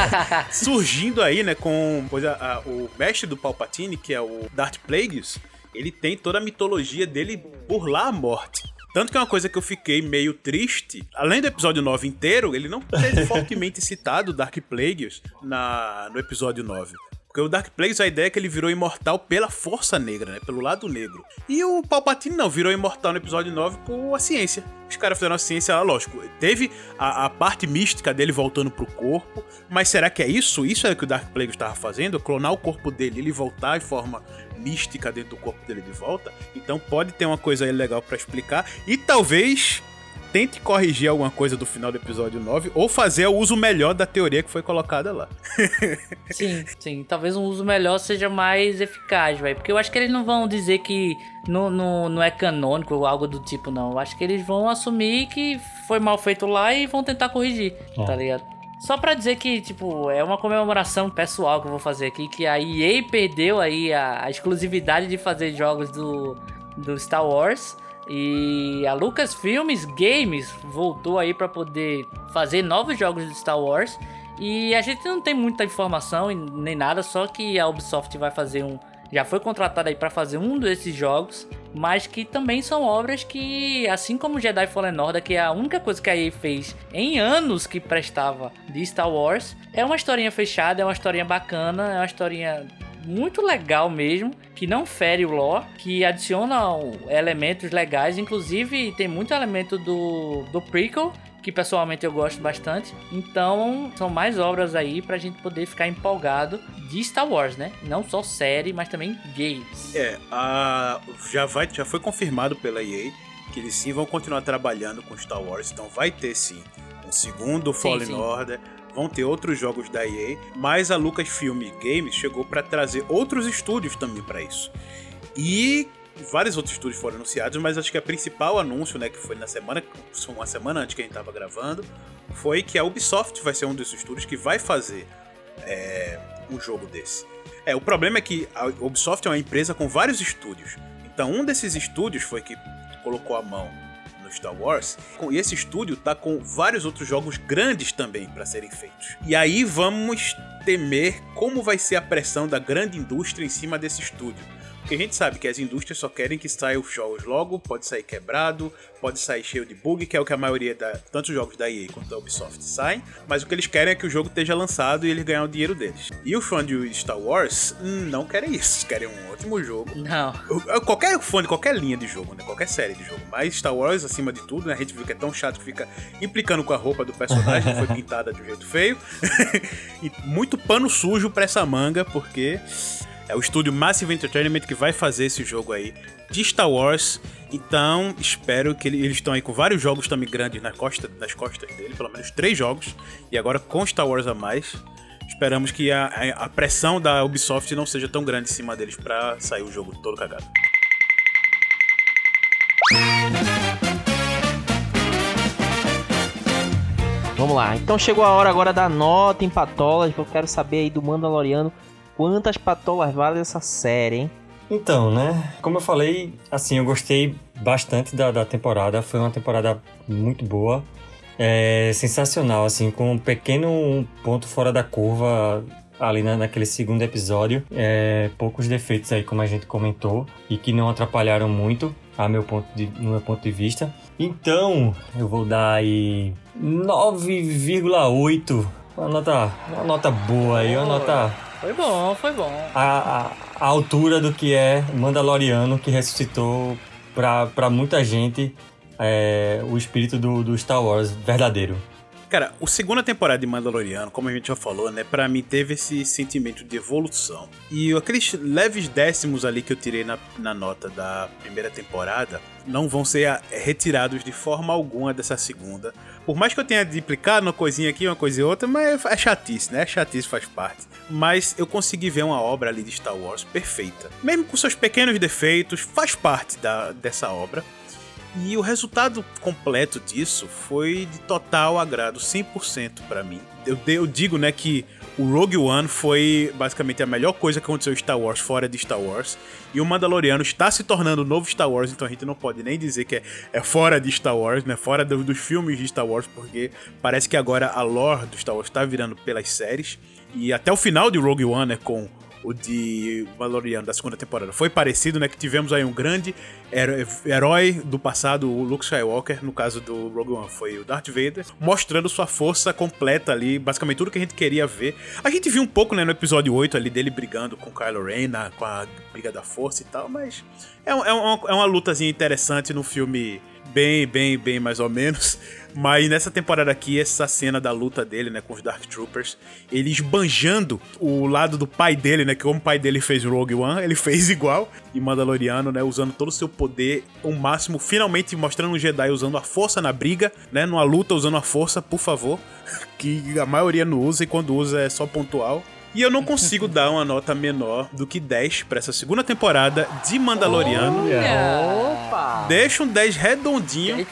Speaker 4: surgindo aí, né? Com pois a- a- o mestre do Palpatine, que é o Darth Plagueis, ele tem toda a mitologia dele burlar a morte. Tanto que é uma coisa que eu fiquei meio triste. Além do episódio 9 inteiro, ele não teve fortemente citado Dark Plagueis na, no episódio 9. Porque o Dark Plagueis, a ideia é que ele virou imortal pela força negra, né? Pelo lado negro. E o Palpatine não, virou imortal no episódio 9 por a ciência. Os caras fizeram a ciência lá, lógico. Teve a, a parte mística dele voltando pro corpo. Mas será que é isso? Isso é o que o Dark Plagueis estava fazendo? Clonar o corpo dele, ele voltar em forma mística dentro do corpo dele de volta? Então pode ter uma coisa aí legal pra explicar. E talvez tente corrigir alguma coisa do final do episódio 9 ou fazer o uso melhor da teoria que foi colocada lá.
Speaker 3: Sim, sim. Talvez um uso melhor seja mais eficaz, velho. Porque eu acho que eles não vão dizer que não, não, não é canônico ou algo do tipo, não. Eu acho que eles vão assumir que foi mal feito lá e vão tentar corrigir,
Speaker 6: É.
Speaker 3: tá ligado? Só pra dizer que, tipo, é uma comemoração pessoal que eu vou fazer aqui, que a EA perdeu aí a, a exclusividade de fazer jogos do, do Star Wars. E a Lucasfilmes Games voltou aí pra poder fazer novos jogos de Star Wars. E a gente não tem muita informação nem nada, só que a Ubisoft vai fazer um. Já foi contratada aí pra fazer um desses jogos, mas que também são obras que, assim como Jedi Fallen Order, que é a única coisa que a EA fez em anos que prestava de Star Wars, é uma historinha fechada, é uma historinha bacana, é uma historinha muito legal mesmo, que não fere o lore, que adiciona elementos legais, inclusive tem muito elemento do, do prequel, que pessoalmente eu gosto bastante. Então, são mais obras aí pra gente poder ficar empolgado de Star Wars, né? Não só série, mas também games.
Speaker 4: É, a, já, vai, já foi confirmado pela EA que eles sim vão continuar trabalhando com Star Wars, então vai ter sim um segundo
Speaker 3: Sim,
Speaker 4: Fallen
Speaker 3: sim.
Speaker 4: Order, vão ter outros jogos da EA, mas a Lucasfilm Games chegou para trazer outros estúdios também para isso. E vários outros estúdios foram anunciados, mas acho que a principal anúncio, né, que foi na semana, uma semana antes que a gente tava gravando, foi que a Ubisoft vai ser um dos estúdios que vai fazer é, um jogo desse. É, o problema é que a Ubisoft é uma empresa com vários estúdios. Então, um desses estúdios foi que colocou a mão Star Wars. E esse estúdio tá com vários outros jogos grandes também para serem feitos. E aí vamos temer como vai ser a pressão da grande indústria em cima desse estúdio. Porque a gente sabe que as indústrias só querem que saiam os jogos logo, pode sair quebrado, pode sair cheio de bug, que é o que a maioria da tanto os jogos da EA quanto da Ubisoft saem, mas o que eles querem é que o jogo esteja lançado e eles ganhem o dinheiro deles. E os fãs de Star Wars não querem isso, querem um ótimo jogo.
Speaker 3: Não.
Speaker 4: Qualquer fã de qualquer linha de jogo, né? Qualquer série de jogo, mas Star Wars acima de tudo, né? A gente viu que é tão chato que fica implicando com a roupa do personagem, que foi pintada de um jeito feio. e muito pano sujo pra essa manga, porque é o estúdio Massive Entertainment que vai fazer esse jogo aí de Star Wars. Então, espero que ele, eles estão aí com vários jogos também grandes nas costas, nas costas dele, pelo menos três jogos. E agora com Star Wars a mais. Esperamos que a, a pressão da Ubisoft não seja tão grande em cima deles para sair o jogo todo cagado.
Speaker 2: Vamos lá, então chegou a hora agora da nota em patolas. Eu quero saber aí do Mandaloriano quantas patolas vale essa série, hein?
Speaker 6: Então, né? Como eu falei, assim, eu gostei bastante da, da temporada. Foi uma temporada muito boa. É sensacional, assim, com um pequeno ponto fora da curva ali na, naquele segundo episódio. É, poucos defeitos aí, como a gente comentou, e que não atrapalharam muito, a meu ponto de, no meu ponto de vista. Então, eu vou dar aí 9,8. Uma nota, uma nota boa aí, uma nota
Speaker 3: foi bom, foi bom.
Speaker 6: A, a, a altura do que é Mandaloriano, que ressuscitou para muita gente é, o espírito do, do Star Wars verdadeiro.
Speaker 4: Cara, a segunda temporada de Mandaloriano, como a gente já falou, né, para mim teve esse sentimento de evolução. E aqueles leves décimos ali que eu tirei na, na nota da primeira temporada não vão ser retirados de forma alguma dessa segunda. Por mais que eu tenha duplicado uma coisinha aqui, uma coisa e outra, mas é chatice, né? Chatice faz parte. Mas eu consegui ver uma obra ali de Star Wars perfeita. Mesmo com seus pequenos defeitos, faz parte da, dessa obra. E o resultado completo disso foi de total agrado, 100% para mim. Eu, eu, digo, né, que o Rogue One foi basicamente a melhor coisa que aconteceu em Star Wars fora de Star Wars. E o Mandaloriano está se tornando o novo Star Wars, então a gente não pode nem dizer que é, é fora de Star Wars, né? Fora do, dos filmes de Star Wars, porque parece que agora a lore do Star Wars está virando pelas séries. E até o final de Rogue One, né, com o de Valoriano da segunda temporada foi parecido, né? Que tivemos aí um grande herói do passado, o Luke Skywalker, no caso do Rogue One foi o Darth Vader, mostrando sua força completa ali, basicamente tudo que a gente queria ver. A gente viu um pouco, né, no episódio 8 ali dele brigando com Kylo Ren, com a briga da força e tal, mas é, é, uma, é uma lutazinha interessante no filme bem, bem, bem mais ou menos. Mas nessa temporada aqui, essa cena da luta dele, né, com os Dark Troopers, ele esbanjando o lado do pai dele, né, que como o pai dele fez Rogue One, ele fez igual em Mandaloriano, né, usando todo o seu poder ao máximo, finalmente mostrando um Jedi usando a força na briga, né, numa luta usando a força, por favor, que a maioria não usa e quando usa é só pontual. E eu não consigo dar uma nota menor do que 10 para essa segunda temporada de Mandaloriano.
Speaker 3: Opa!
Speaker 4: Deixa um 10 redondinho.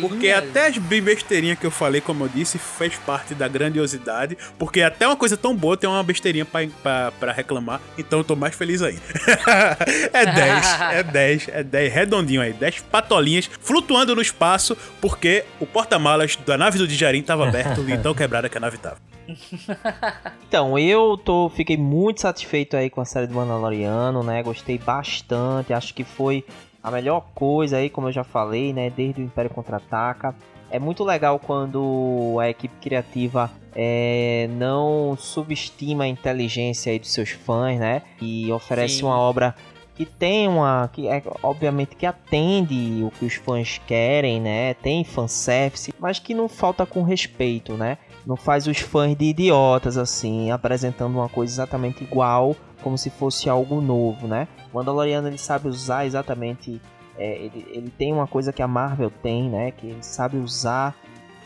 Speaker 4: Porque até as besteirinhas que eu falei, como eu disse, fez parte da grandiosidade. Porque até uma coisa tão boa tem uma besteirinha para reclamar. Então eu tô mais feliz ainda. é 10, é 10, é 10 redondinho aí. 10 patolinhas flutuando no espaço. Porque o porta-malas da nave do Dijarim tava aberto e tão quebrada que a nave tava.
Speaker 2: então, eu tô, fiquei muito satisfeito aí com a série do Mandaloriano, né? Gostei bastante, acho que foi a melhor coisa aí, como eu já falei, né? Desde o Império Contra-Ataca. É muito legal quando a equipe criativa é, não subestima a inteligência aí dos seus fãs, né? E oferece Sim. uma obra que tem uma. que é obviamente que atende o que os fãs querem, né? Tem fanservice, mas que não falta com respeito, né? Não faz os fãs de idiotas assim, apresentando uma coisa exatamente igual, como se fosse algo novo, né? O Mandaloriano ele sabe usar exatamente. É, ele, ele tem uma coisa que a Marvel tem, né? Que ele sabe usar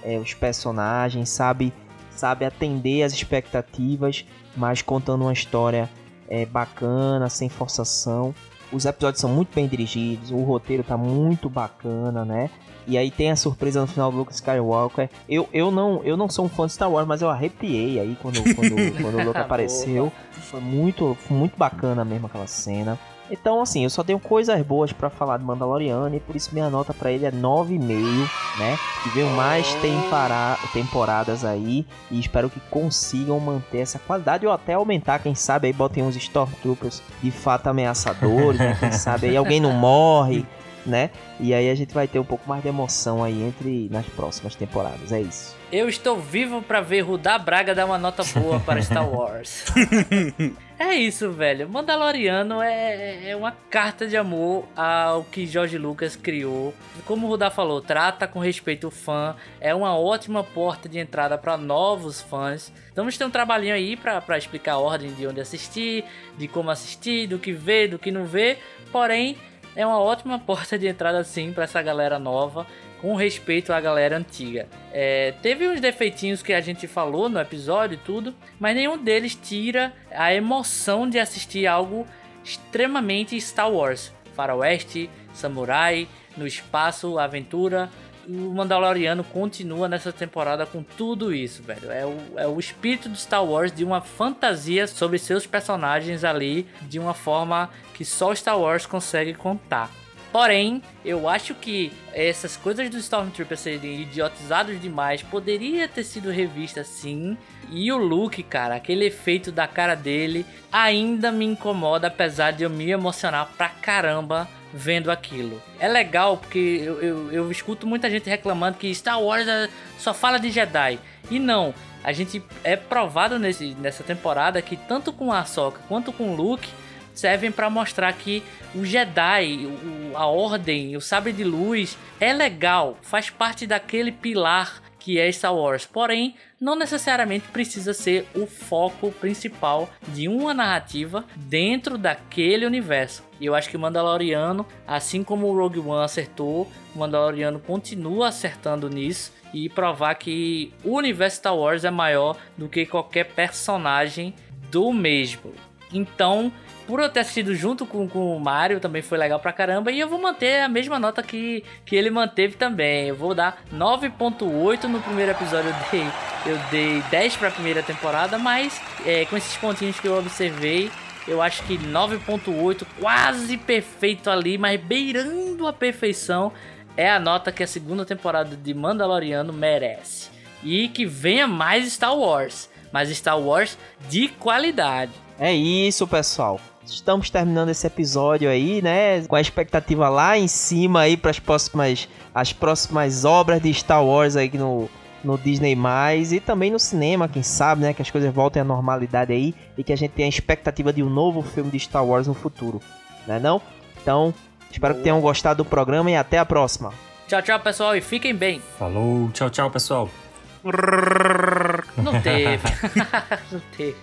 Speaker 2: é, os personagens, sabe, sabe atender as expectativas, mas contando uma história é, bacana, sem forçação. Os episódios são muito bem dirigidos, o roteiro tá muito bacana, né? E aí tem a surpresa no final do Luke Skywalker. Eu, eu, não, eu não sou um fã de Star Wars, mas eu arrepiei aí quando, quando, quando o Luke apareceu. Foi muito, foi muito bacana mesmo aquela cena. Então, assim, eu só tenho coisas boas pra falar de Mandaloriano e por isso minha nota pra ele é 9,5, né? Que veio mais tempara- temporadas aí e espero que consigam manter essa qualidade ou até aumentar, quem sabe aí botem uns Stormtroopers de fato ameaçadores, né? Quem sabe aí alguém não morre, né? E aí a gente vai ter um pouco mais de emoção aí entre nas próximas temporadas, é isso.
Speaker 3: Eu estou vivo pra ver Rudá Braga dar uma nota boa para Star Wars. é isso, velho. Mandaloriano é, é uma carta de amor ao que George Lucas criou. Como o Rudá falou, trata com respeito o fã. É uma ótima porta de entrada para novos fãs. Vamos ter um trabalhinho aí pra explicar a ordem de onde assistir, de como assistir, do que ver, do que não ver. Porém, é uma ótima porta de entrada sim para essa galera nova, com respeito à galera antiga. É, teve uns defeitinhos que a gente falou no episódio e tudo, mas nenhum deles tira a emoção de assistir algo extremamente Star Wars. Faroeste, samurai, no espaço, aventura. O Mandaloriano continua nessa temporada com tudo isso, velho. É o, é o espírito do Star Wars de uma fantasia sobre seus personagens ali de uma forma que só Star Wars consegue contar. Porém, eu acho que essas coisas dos Stormtroopers serem idiotizados demais poderia ter sido revista sim. E o Luke, cara, aquele efeito da cara dele ainda me incomoda, apesar de eu me emocionar pra caramba vendo aquilo. É legal porque eu, eu, eu escuto muita gente reclamando que Star Wars é- só fala de Jedi. E não, a gente é provado nesse, nessa temporada que tanto com a Ahsoka quanto com o Luke servem para mostrar que o Jedi, o- a Ordem, o Sabre de Luz é legal, faz parte daquele pilar que é Star Wars. Porém, não necessariamente precisa ser o foco principal de uma narrativa dentro daquele universo. E eu acho que o Mandaloriano, assim como o Rogue One acertou, o Mandaloriano continua acertando nisso e provar que o universo Star Wars é maior do que qualquer personagem do mesmo. Então, por eu ter assistido junto com, com o Mario, também foi legal pra caramba. E eu vou manter a mesma nota que, que ele manteve também. Eu vou dar 9.8 no primeiro episódio. Eu dei, eu dei 10 pra primeira temporada, mas é, com esses pontinhos que eu observei, eu acho que 9.8, quase perfeito ali, mas beirando a perfeição, é a nota que a segunda temporada de Mandaloriano merece. E que venha mais Star Wars, mas Star Wars de qualidade.
Speaker 2: É isso, pessoal. Estamos terminando esse episódio aí, né? Com a expectativa lá em cima aí para as próximas, as próximas obras de Star Wars aí no, no Disney+, e também no cinema, quem sabe, né? Que as coisas voltem à normalidade aí e que a gente tenha a expectativa de um novo filme de Star Wars no futuro, né não? Então, espero que tenham gostado do programa e até a próxima.
Speaker 3: Tchau, tchau, pessoal, e fiquem bem.
Speaker 6: Falou, tchau, tchau, pessoal.
Speaker 3: Não teve. Não teve.